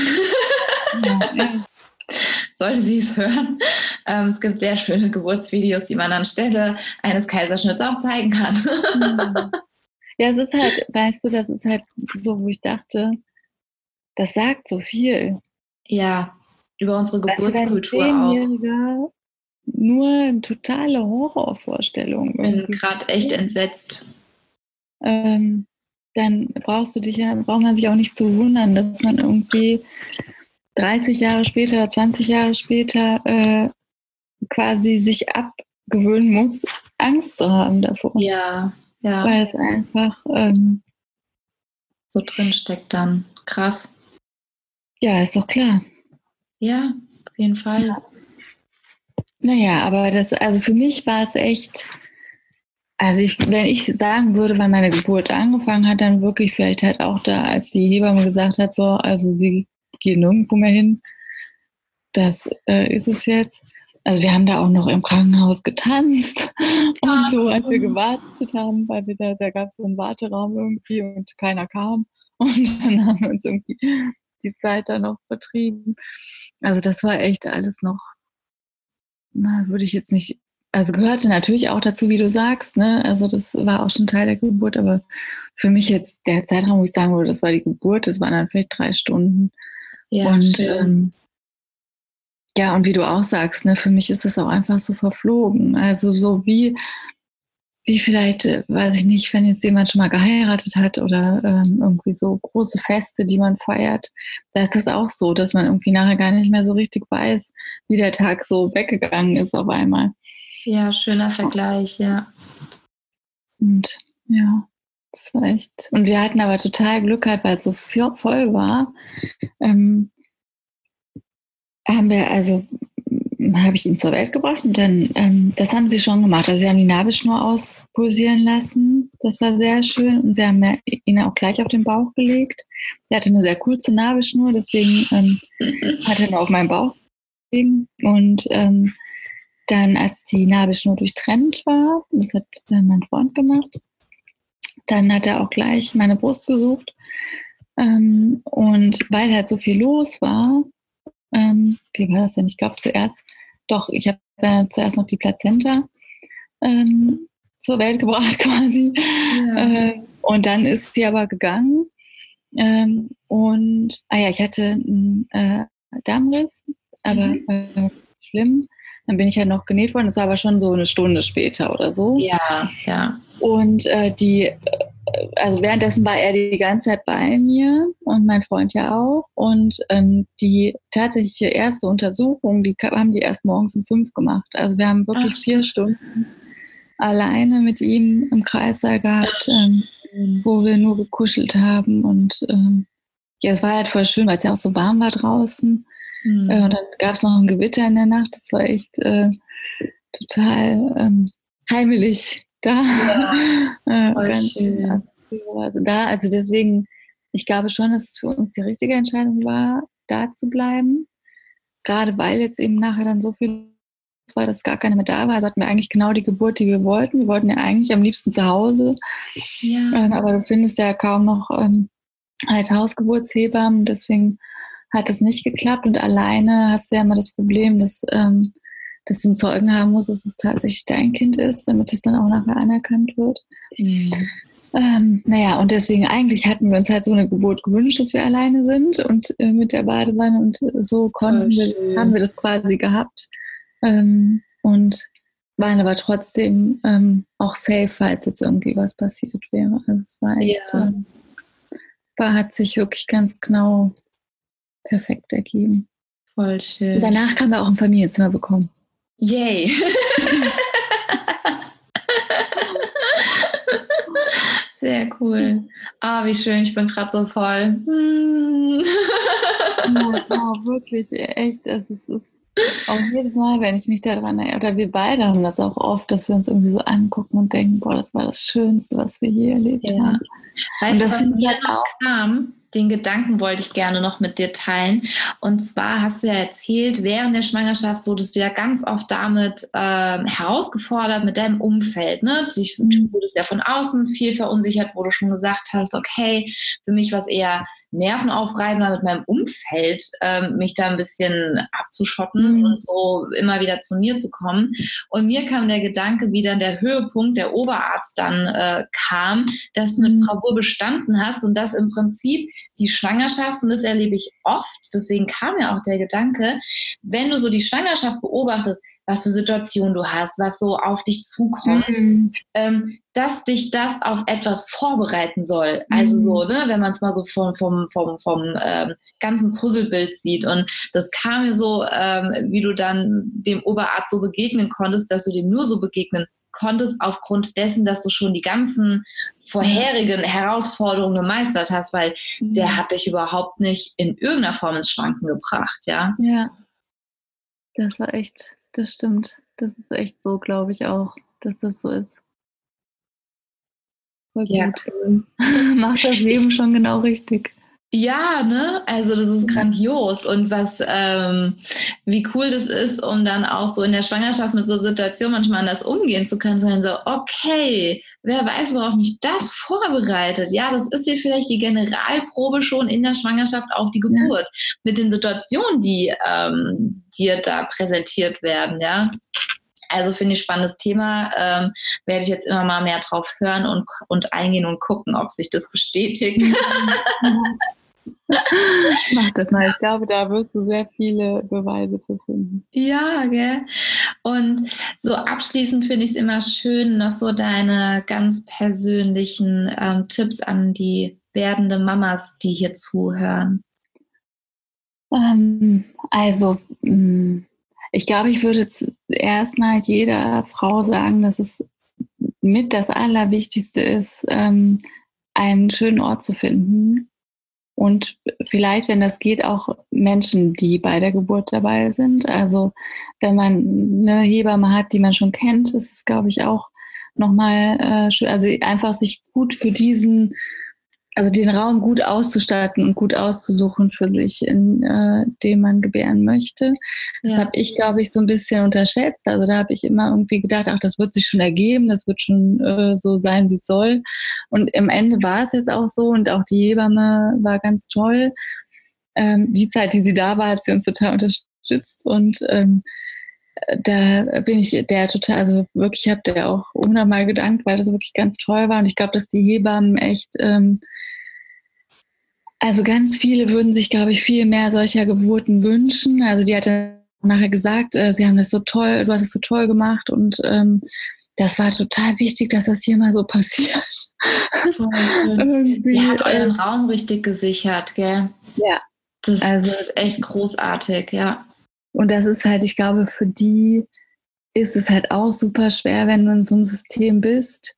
Ja, ja. Sollte sie es hören. Ähm, es gibt sehr schöne Geburtsvideos, die man anstelle eines Kaiserschnitts auch zeigen kann. ja, es ist halt, weißt du, das ist halt so, wo ich dachte, das sagt so viel. Ja, über unsere Geburtskultur auch. Nur eine totale Horrorvorstellung. Ich bin gerade echt entsetzt. Ähm, dann brauchst du dich ja, braucht man sich auch nicht zu wundern, dass man irgendwie 30 Jahre später, 20 Jahre später äh, quasi sich abgewöhnen muss, Angst zu haben davor. Ja, ja. Weil es einfach, ähm, so drin steckt dann. Krass. Ja, ist doch klar. Ja, auf jeden Fall. Ja. Naja, aber das, also für mich war es echt, also ich, wenn ich sagen würde, wann meine Geburt angefangen hat, dann wirklich vielleicht halt auch da, als die Hebamme gesagt hat, so, also sie gehen nirgendwo mehr hin. Das äh, ist es jetzt. Also wir haben da auch noch im Krankenhaus getanzt und so, als wir gewartet haben, weil wir da, da gab es so einen Warteraum irgendwie und keiner kam. Und dann haben wir uns irgendwie die Zeit da noch vertrieben. Also das war echt alles noch, würde ich jetzt nicht, also gehörte natürlich auch dazu, wie du sagst, ne? Also das war auch schon Teil der Geburt, aber für mich jetzt der Zeitraum, wo ich sagen würde, das war die Geburt, das waren dann vielleicht drei Stunden. Ja, und ähm, ja, und wie du auch sagst, ne, für mich ist es auch einfach so verflogen. Also so wie, wie vielleicht, äh, weiß ich nicht, wenn jetzt jemand schon mal geheiratet hat oder ähm, irgendwie so große Feste, die man feiert, da ist das auch so, dass man irgendwie nachher gar nicht mehr so richtig weiß, wie der Tag so weggegangen ist auf einmal. Ja, schöner Vergleich, ja. Und ja, das war echt. Und wir hatten aber total Glück halt, weil es so voll war. Ähm, haben wir, also habe ich ihn zur Welt gebracht und dann, ähm, das haben sie schon gemacht. Also sie haben die Nabelschnur auspulsieren lassen. Das war sehr schön. Und sie haben ihn auch gleich auf den Bauch gelegt. Er hatte eine sehr kurze Nabelschnur, deswegen ähm, hat er nur auf meinen Bauch gelegt. Und ähm, dann, als die Nabelschnur durchtrennt war, das hat äh, mein Freund gemacht, dann hat er auch gleich meine Brust gesucht. Ähm, und weil halt so viel los war, ähm, wie war das denn? Ich glaube zuerst, doch, ich habe äh, zuerst noch die Plazenta ähm, zur Welt gebracht quasi. Ja. Äh, und dann ist sie aber gegangen. Ähm, und, ah ja, ich hatte einen äh, Darmriss, aber mhm. äh, schlimm. Dann bin ich halt noch genäht worden. Das war aber schon so eine Stunde später oder so. Ja, ja. Und äh, die also währenddessen war er die ganze Zeit bei mir und mein Freund ja auch. Und ähm, die tatsächliche erste Untersuchung, die haben die erst morgens um fünf gemacht. Also wir haben wirklich Ach, vier Stunden alleine mit ihm im Kreissaal gehabt, ähm, wo wir nur gekuschelt haben. Und ähm, ja, es war halt voll schön, weil es ja auch so warm war draußen. Mhm. Äh, und dann gab es noch ein Gewitter in der Nacht. Das war echt äh, total ähm, heimelig da. Ja, schön. Also da, also deswegen, ich glaube schon, dass es für uns die richtige Entscheidung war, da zu bleiben. Gerade weil jetzt eben nachher dann so viel war, dass gar keine mehr da war. Also hatten wir eigentlich genau die Geburt, die wir wollten. Wir wollten ja eigentlich am liebsten zu Hause. Ja. Ähm, aber du findest ja kaum noch ähm, halt Hausgeburtshebammen. Deswegen hat es nicht geklappt. Und alleine hast du ja immer das Problem, dass ähm, dass du einen Zeugen haben musst, dass es tatsächlich dein Kind ist, damit es dann auch nachher anerkannt wird. Mhm. Ähm, naja, und deswegen eigentlich hatten wir uns halt so eine Geburt gewünscht, dass wir alleine sind und äh, mit der Badewanne und so konnten wir, haben wir das quasi gehabt ähm, und waren aber trotzdem ähm, auch safe, falls jetzt irgendwie was passiert wäre. Also es war echt, ja. Ähm, war, hat sich wirklich ganz genau perfekt ergeben. Voll schön. Und danach haben wir auch ein Familienzimmer bekommen. Yay! Sehr cool. Ah, wie schön, ich bin gerade so voll. Hm. ja, oh, wirklich, echt. Es ist, ist auch jedes Mal, wenn ich mich daran erinnere, oder wir beide haben das auch oft, dass wir uns irgendwie so angucken und denken, boah, das war das Schönste, was wir je erlebt ja. haben. Weißt du, was mir halt auch kam? Den Gedanken wollte ich gerne noch mit dir teilen. Und zwar hast du ja erzählt, während der Schwangerschaft wurdest du ja ganz oft damit ähm, herausgefordert mit deinem Umfeld. Ne? Du mhm. wurdest ja von außen viel verunsichert, wo du schon gesagt hast, okay, für mich war es eher nervenaufreibender mit meinem Umfeld, ähm, mich da ein bisschen abzuschotten mhm. und so immer wieder zu mir zu kommen. Und mir kam der Gedanke, wie dann der Höhepunkt der Oberarzt dann äh, kam, dass du eine mhm. Bravour bestanden hast und dass im Prinzip die Schwangerschaft, und das erlebe ich oft, deswegen kam mir auch der Gedanke, wenn du so die Schwangerschaft beobachtest, was für Situationen du hast, was so auf dich zukommt, mhm. ähm, dass dich das auf etwas vorbereiten soll. Also mhm. so, ne, wenn man es mal so vom, vom, vom, vom ähm, ganzen Puzzlebild sieht. Und das kam mir so, ähm, wie du dann dem Oberarzt so begegnen konntest, dass du dem nur so begegnen konntest aufgrund dessen, dass du schon die ganzen vorherigen Herausforderungen gemeistert hast, weil mhm. der hat dich überhaupt nicht in irgendeiner Form ins Schwanken gebracht, ja. Ja. Das war echt, das stimmt. Das ist echt so, glaube ich auch, dass das so ist. Voll ja. gut. Macht das Leben schon genau richtig. Ja, ne? Also das ist grandios und was, ähm, wie cool das ist, um dann auch so in der Schwangerschaft mit so Situationen manchmal anders umgehen zu können, sein so, okay, wer weiß, worauf mich das vorbereitet. Ja, das ist hier vielleicht die Generalprobe schon in der Schwangerschaft auf die Geburt ja. mit den Situationen, die ähm, dir da präsentiert werden, ja. Also finde ich spannendes Thema. Ähm, werde ich jetzt immer mal mehr drauf hören und, und eingehen und gucken, ob sich das bestätigt. Mach das mal. Ich glaube, da wirst du sehr viele Beweise für finden. Ja, gell? Und so abschließend finde ich es immer schön, noch so deine ganz persönlichen ähm, Tipps an die werdende Mamas, die hier zuhören. Ähm, also, mm, ich glaube, ich würde erstmal jeder Frau sagen, dass es mit das Allerwichtigste ist, ähm, einen schönen Ort zu finden. Und vielleicht, wenn das geht, auch Menschen, die bei der Geburt dabei sind. Also wenn man eine Hebamme hat, die man schon kennt, ist es, glaube ich, auch nochmal äh, schön. Also einfach sich gut für diesen also den Raum gut auszustatten und gut auszusuchen für sich, in äh, dem man gebären möchte. Das ja. habe ich, glaube ich, so ein bisschen unterschätzt. Also da habe ich immer irgendwie gedacht, ach, das wird sich schon ergeben, das wird schon äh, so sein, wie es soll. Und im Ende war es jetzt auch so und auch die Hebamme war ganz toll. Ähm, die Zeit, die sie da war, hat sie uns total unterstützt und ähm, da bin ich der total, also wirklich, ich habe der auch hundertmal gedankt, weil das wirklich ganz toll war. Und ich glaube, dass die Hebammen echt ähm, also ganz viele würden sich, glaube ich, viel mehr solcher Geburten wünschen. Also die hat dann nachher gesagt, äh, sie haben das so toll, du hast es so toll gemacht und ähm, das war total wichtig, dass das hier mal so passiert. Ihr hat euren äh, Raum richtig gesichert, gell? Ja. Das, also, das ist echt großartig, ja. Und das ist halt, ich glaube, für die ist es halt auch super schwer, wenn du in so einem System bist,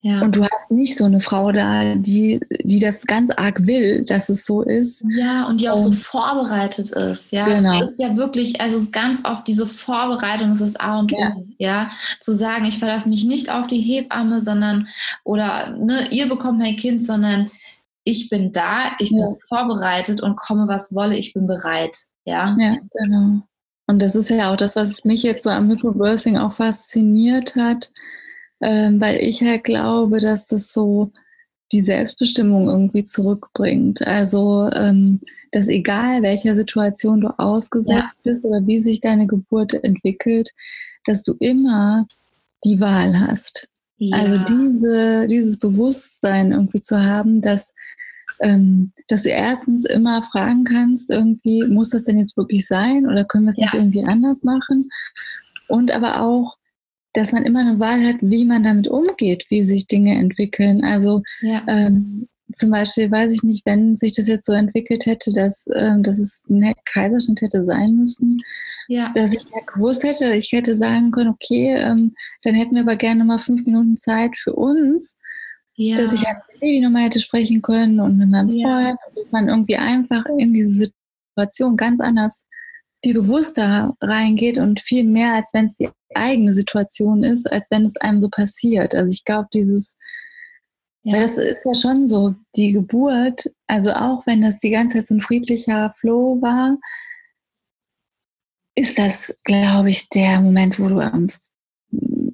ja. Und du hast nicht so eine Frau da, die, die das ganz arg will, dass es so ist. Ja, und die auch so vorbereitet ist. Ja, genau. das ist ja wirklich, also es ist ganz oft diese Vorbereitung, das ist A und O. Ja. ja, zu sagen, ich verlasse mich nicht auf die Hebamme, sondern, oder, ne, ihr bekommt mein Kind, sondern ich bin da, ich bin vorbereitet und komme, was wolle, ich bin bereit. Ja, ja genau. Und das ist ja auch das, was mich jetzt so am Hypnobirthing auch fasziniert hat ähm, weil ich halt glaube, dass das so die Selbstbestimmung irgendwie zurückbringt. Also, ähm, dass egal welcher Situation du ausgesetzt ja. bist oder wie sich deine Geburt entwickelt, dass du immer die Wahl hast. Ja. Also diese, dieses Bewusstsein irgendwie zu haben, dass, ähm, dass du erstens immer fragen kannst, irgendwie, muss das denn jetzt wirklich sein oder können wir es ja. nicht irgendwie anders machen? Und aber auch, dass man immer eine Wahl hat, wie man damit umgeht, wie sich Dinge entwickeln. Also ja. ähm, zum Beispiel weiß ich nicht, wenn sich das jetzt so entwickelt hätte, dass, ähm, dass es ein Kaiserschnitt hätte sein müssen, ja. dass ich ja gewusst hätte, ich hätte sagen können, okay, ähm, dann hätten wir aber gerne mal fünf Minuten Zeit für uns, ja. dass ich mit Baby nochmal hätte sprechen können und mit meinem Freund, dass man irgendwie einfach in diese Situation ganz anders die bewusster reingeht und viel mehr, als wenn es die eigene Situation ist, als wenn es einem so passiert. Also ich glaube, dieses, ja. weil das ist ja schon so, die Geburt, also auch wenn das die ganze Zeit so ein friedlicher Flow war, ist das, glaube ich, der Moment, wo du am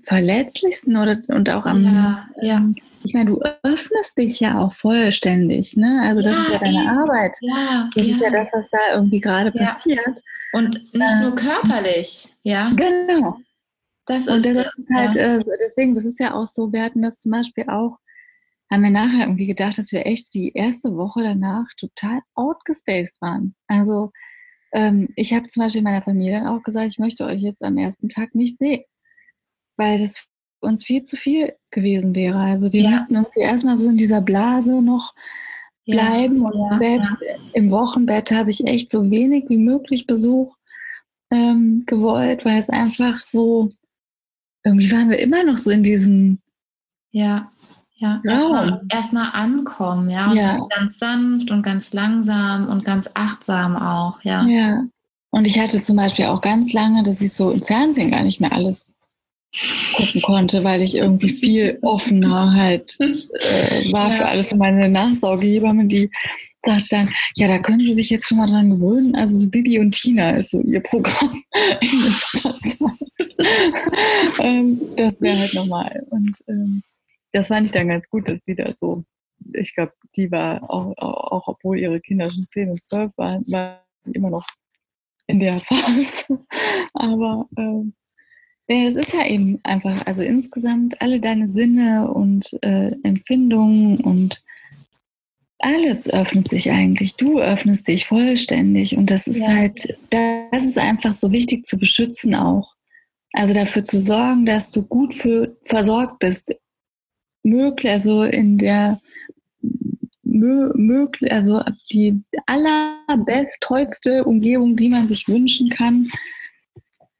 verletzlichsten oder und auch am ja, ja. Ähm, ich meine, du öffnest dich ja auch vollständig, ne? Also das ja, ist ja deine eben. Arbeit. Ja, das ja. ist ja das, was da irgendwie gerade ja. passiert. Und nicht äh, nur körperlich, ja. Genau. Das ist, Und das ist halt, äh, deswegen, das ist ja auch so, wir hatten das zum Beispiel auch, haben wir nachher irgendwie gedacht, dass wir echt die erste Woche danach total outgespaced waren. Also ähm, ich habe zum Beispiel meiner Familie dann auch gesagt, ich möchte euch jetzt am ersten Tag nicht sehen. Weil das uns viel zu viel gewesen wäre. Also wir ja. müssten irgendwie erstmal so in dieser Blase noch bleiben ja, und ja, selbst im Wochenbett habe ich echt so wenig wie möglich Besuch ähm, gewollt, weil es einfach so, irgendwie waren wir immer noch so in diesem ja, Ja, erstmal erst ankommen, ja. Und ja. ganz sanft und ganz langsam und ganz achtsam auch, ja. Ja. Und ich hatte zum Beispiel auch ganz lange, dass ich so im Fernsehen gar nicht mehr alles gucken konnte, weil ich irgendwie viel offener halt äh, war ja. für alles. Und meine Nachsorgehebamme, die sagte dann, ja, da können Sie sich jetzt schon mal dran gewöhnen. Also so Bibi und Tina ist so ihr Programm in letzter Zeit. ähm, das wäre halt normal. Und ähm, das fand ich dann ganz gut, dass die da so, ich glaube, die war auch, auch, auch, obwohl ihre Kinder schon 10 und 12 waren, war immer noch in der Phase. Aber ähm, ja, es ist ja eben einfach, also insgesamt alle deine Sinne und äh, Empfindungen und alles öffnet sich eigentlich. Du öffnest dich vollständig und das ist ja. halt, das ist einfach so wichtig zu beschützen auch. Also dafür zu sorgen, dass du gut für, versorgt bist. Möglich, also in der möglich, also die allerbest tollste Umgebung, die man sich wünschen kann,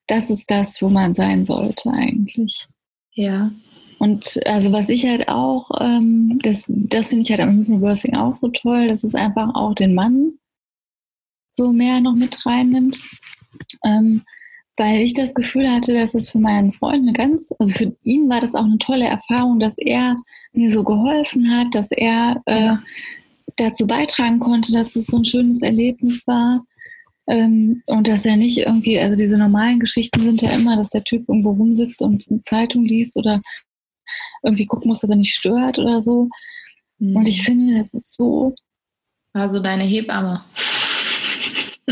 das ist das, wo man sein sollte eigentlich. Ja. Und also was ich halt auch, ähm, das, das finde ich halt am Hypnobirthing auch so toll, dass es einfach auch den Mann so mehr noch mit reinnimmt. Ähm, weil ich das Gefühl hatte, dass es für meinen Freund eine ganz, also für ihn war das auch eine tolle Erfahrung, dass er mir so geholfen hat, dass er äh, dazu beitragen konnte, dass es so ein schönes Erlebnis war. Ähm, und dass er nicht irgendwie, also diese normalen Geschichten sind ja immer, dass der Typ irgendwo rumsitzt und eine Zeitung liest oder irgendwie gucken muss, dass er nicht stört oder so. Mhm. Und ich finde, das ist so. Also deine Hebamme.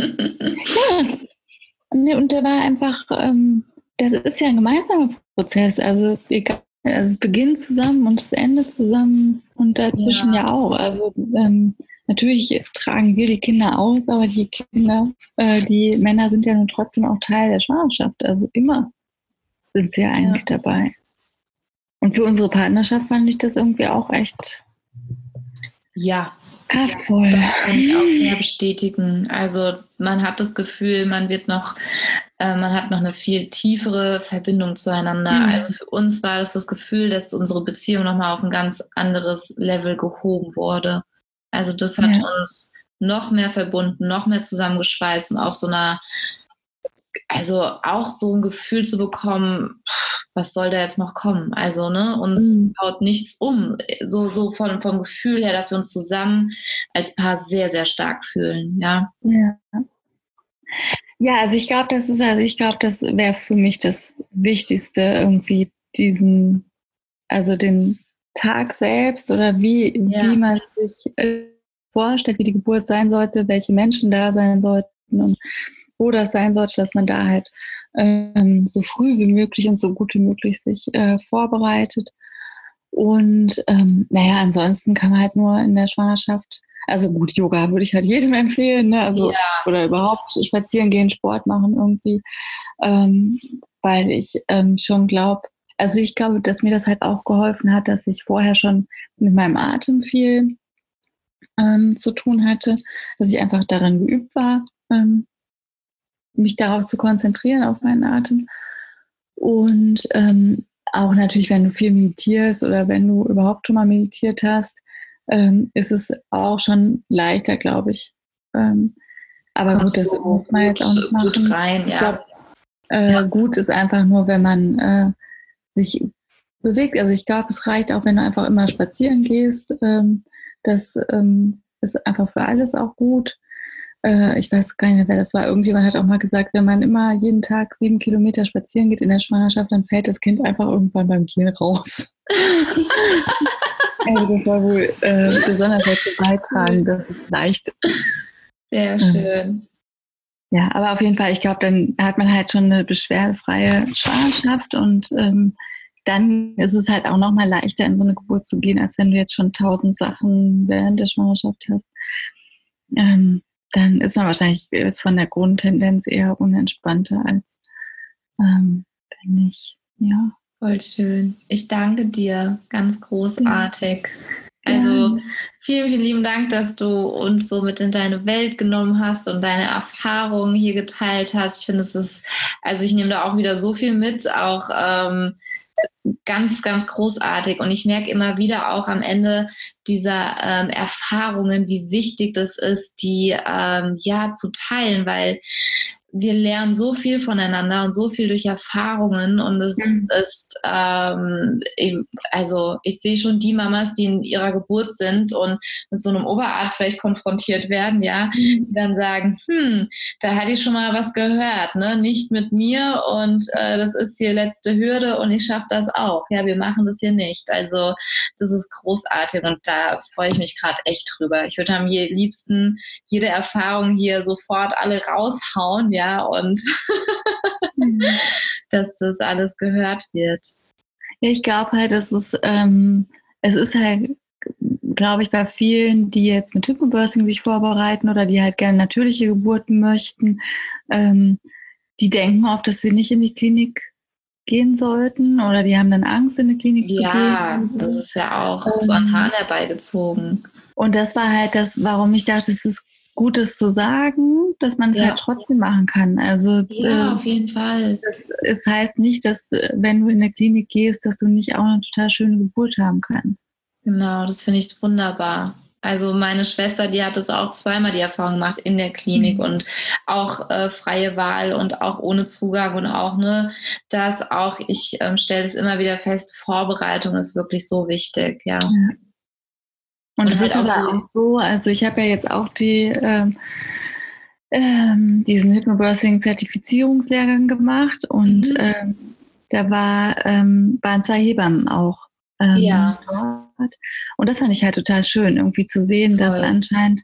ja. Und der war einfach, ähm, das ist ja ein gemeinsamer Prozess. Also egal, also es beginnt zusammen und es endet zusammen und dazwischen ja, ja auch. Also ähm, natürlich tragen wir die Kinder aus, aber die Kinder, äh, die Männer sind ja nun trotzdem auch Teil der Schwangerschaft. Also immer sind sie ja eigentlich ja. dabei. Und für unsere Partnerschaft fand ich das irgendwie auch echt ja, kraftvoll. Das kann ich auch sehr bestätigen. Also man hat das Gefühl, man wird noch, äh, man hat noch eine viel tiefere Verbindung zueinander. Mhm. Also für uns war das das Gefühl, dass unsere Beziehung nochmal auf ein ganz anderes Level gehoben wurde. Also das hat ja. uns noch mehr verbunden, noch mehr zusammengeschweißt und auf so einer, also auch so ein Gefühl zu bekommen, was soll da jetzt noch kommen? Also, ne, uns mhm. haut nichts um. So, so von, vom Gefühl her, dass wir uns zusammen als Paar sehr, sehr stark fühlen, ja. Ja. Ja, also ich glaube, das ist, also ich glaube, das wäre für mich das Wichtigste, irgendwie diesen, also den Tag selbst oder wie, ja. wie man sich äh, vorstellt, wie die Geburt sein sollte, welche Menschen da sein sollten und wo das sein sollte, dass man da halt ähm, so früh wie möglich und so gut wie möglich sich äh, vorbereitet. Und ähm, naja, ansonsten kann man halt nur in der Schwangerschaft, also gut, Yoga würde ich halt jedem empfehlen, ne? also ja. oder überhaupt spazieren gehen, Sport machen irgendwie, ähm, weil ich ähm, schon glaube, also ich glaube, dass mir das halt auch geholfen hat, dass ich vorher schon mit meinem Atem viel ähm, zu tun hatte, dass ich einfach daran geübt war, ähm, mich darauf zu konzentrieren, auf meinen Atem. Und ähm, auch natürlich, wenn du viel meditierst oder wenn du überhaupt schon mal meditiert hast, ähm, ist es auch schon leichter, glaube ich. Ähm, aber Kommst gut, das muss man jetzt auch nicht machen. Gut rein, ja. Glaub, äh, ja. Gut ist einfach nur, wenn man äh, sich bewegt. Also ich glaube, es reicht auch, wenn du einfach immer spazieren gehst. Ähm, das ähm, ist einfach für alles auch gut. Äh, ich weiß gar nicht mehr, wer das war. Irgendjemand hat auch mal gesagt, wenn man immer jeden Tag sieben Kilometer spazieren geht in der Schwangerschaft, dann fällt das Kind einfach irgendwann beim Gehen raus. also das soll wohl äh, besonders dazu beitragen, dass es leicht ist. Sehr schön. Ja, aber auf jeden Fall, ich glaube, dann hat man halt schon eine beschwerdefreie Schwangerschaft und ähm, dann ist es halt auch nochmal leichter, in so eine Geburt zu gehen, als wenn du jetzt schon tausend Sachen während der Schwangerschaft hast. Ähm, dann ist man wahrscheinlich jetzt von der Grundtendenz eher unentspannter als ähm, wenn ich, ja. Voll schön. Ich danke dir, ganz großartig. Ja. Also vielen, vielen lieben Dank, dass du uns so mit in deine Welt genommen hast und deine Erfahrungen hier geteilt hast. Ich finde, es ist, also ich nehme da auch wieder so viel mit, auch ähm, ganz, ganz großartig. Und ich merke immer wieder auch am Ende dieser ähm, Erfahrungen, wie wichtig das ist, die ähm, ja zu teilen, weil wir lernen so viel voneinander und so viel durch Erfahrungen und es mhm. ist, ähm, ich, also ich sehe schon die Mamas, die in ihrer Geburt sind und mit so einem Oberarzt vielleicht konfrontiert werden, ja, mhm. die dann sagen, hm, da hatte ich schon mal was gehört, ne, nicht mit mir und äh, das ist hier letzte Hürde und ich schaffe das auch, ja, wir machen das hier nicht, also das ist großartig und da freue ich mich gerade echt drüber. Ich würde am liebsten jede Erfahrung hier sofort alle raushauen, ja, ja, und mhm. dass das alles gehört wird. Ja, ich glaube halt, dass es, ähm, es ist halt, glaube ich, bei vielen, die jetzt mit Hypnobirthing sich vorbereiten oder die halt gerne natürliche Geburten möchten, ähm, die denken oft, dass sie nicht in die Klinik gehen sollten oder die haben dann Angst, in die Klinik ja, zu gehen. Ja, das ist ja auch so an ähm, Hahn herbeigezogen. Und das war halt das, warum ich dachte, es ist Gutes zu sagen, dass man es ja. halt trotzdem machen kann. Also ja, äh, auf jeden Fall. Das, es heißt nicht, dass wenn du in eine Klinik gehst, dass du nicht auch eine total schöne Geburt haben kannst. Genau, das finde ich wunderbar. Also meine Schwester, die hat das auch zweimal die Erfahrung gemacht in der Klinik mhm. und auch äh, freie Wahl und auch ohne Zugang und auch ne, dass auch ich ähm, stelle es immer wieder fest, Vorbereitung ist wirklich so wichtig, ja. ja. Und es halt ist aber auch so, also ich habe ja jetzt auch die, ähm, ähm, diesen Hypnobirthing-Zertifizierungslehrgang gemacht und mhm. ähm, da war, ähm, waren zwei Hebammen auch. Ähm, ja. Dort. Und das fand ich halt total schön, irgendwie zu sehen, Voll. dass anscheinend,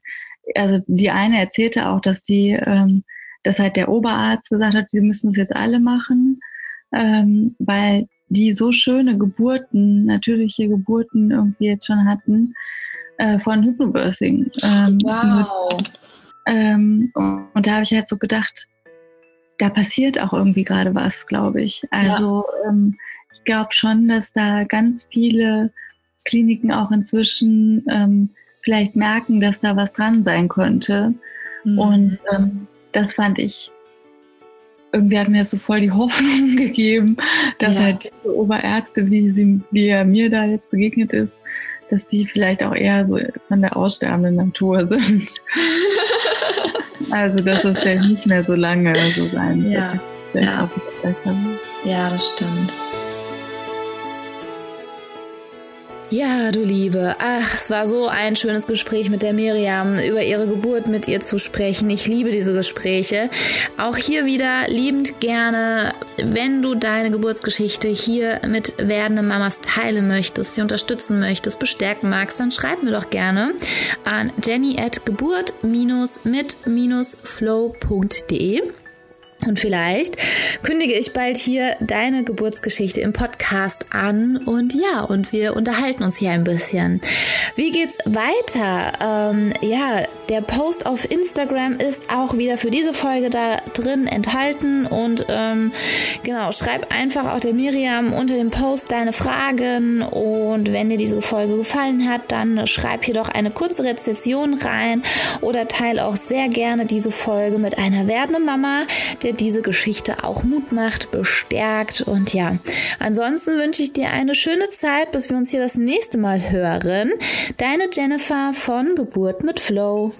also die eine erzählte auch, dass die, ähm, dass halt der Oberarzt gesagt hat, sie müssen es jetzt alle machen, ähm, weil die so schöne Geburten, natürliche Geburten irgendwie jetzt schon hatten, äh, von Hypnobirthing. Ähm, wow. Mit, ähm, und da habe ich halt so gedacht, da passiert auch irgendwie gerade was, glaube ich. Also ja. ähm, ich glaube schon, dass da ganz viele Kliniken auch inzwischen ähm, vielleicht merken, dass da was dran sein könnte. Mhm. Und ähm, das fand ich irgendwie hat mir so voll die Hoffnung gegeben, dass ja. halt diese Oberärzte, wie, sie, wie er mir da jetzt begegnet ist, dass die vielleicht auch eher so von der aussterbenden Natur sind. also, dass es vielleicht nicht mehr so lange so sein wird. Ja. Das ja. auch besser. Ja, das stimmt. Ja, du Liebe. Ach, es war so ein schönes Gespräch mit der Miriam, über ihre Geburt mit ihr zu sprechen. Ich liebe diese Gespräche. Auch hier wieder liebend gerne, wenn du deine Geburtsgeschichte hier mit werdenden Mamas teilen möchtest, sie unterstützen möchtest, bestärken magst, dann schreib mir doch gerne an jenny at geburt-mit-flow.de. Und vielleicht kündige ich bald hier deine Geburtsgeschichte im Podcast an. Und ja, und wir unterhalten uns hier ein bisschen. Wie geht's weiter? Ähm, ja, der Post auf Instagram ist auch wieder für diese Folge da drin enthalten. Und ähm, genau, schreib einfach auch der Miriam unter dem Post deine Fragen. Und wenn dir diese Folge gefallen hat, dann schreib hier doch eine kurze Rezession rein. Oder teile auch sehr gerne diese Folge mit einer werdenden Mama, dir diese Geschichte auch Mut macht, bestärkt. Und ja, ansonsten wünsche ich dir eine schöne Zeit, bis wir uns hier das nächste Mal hören. Deine Jennifer von Geburt mit Flow.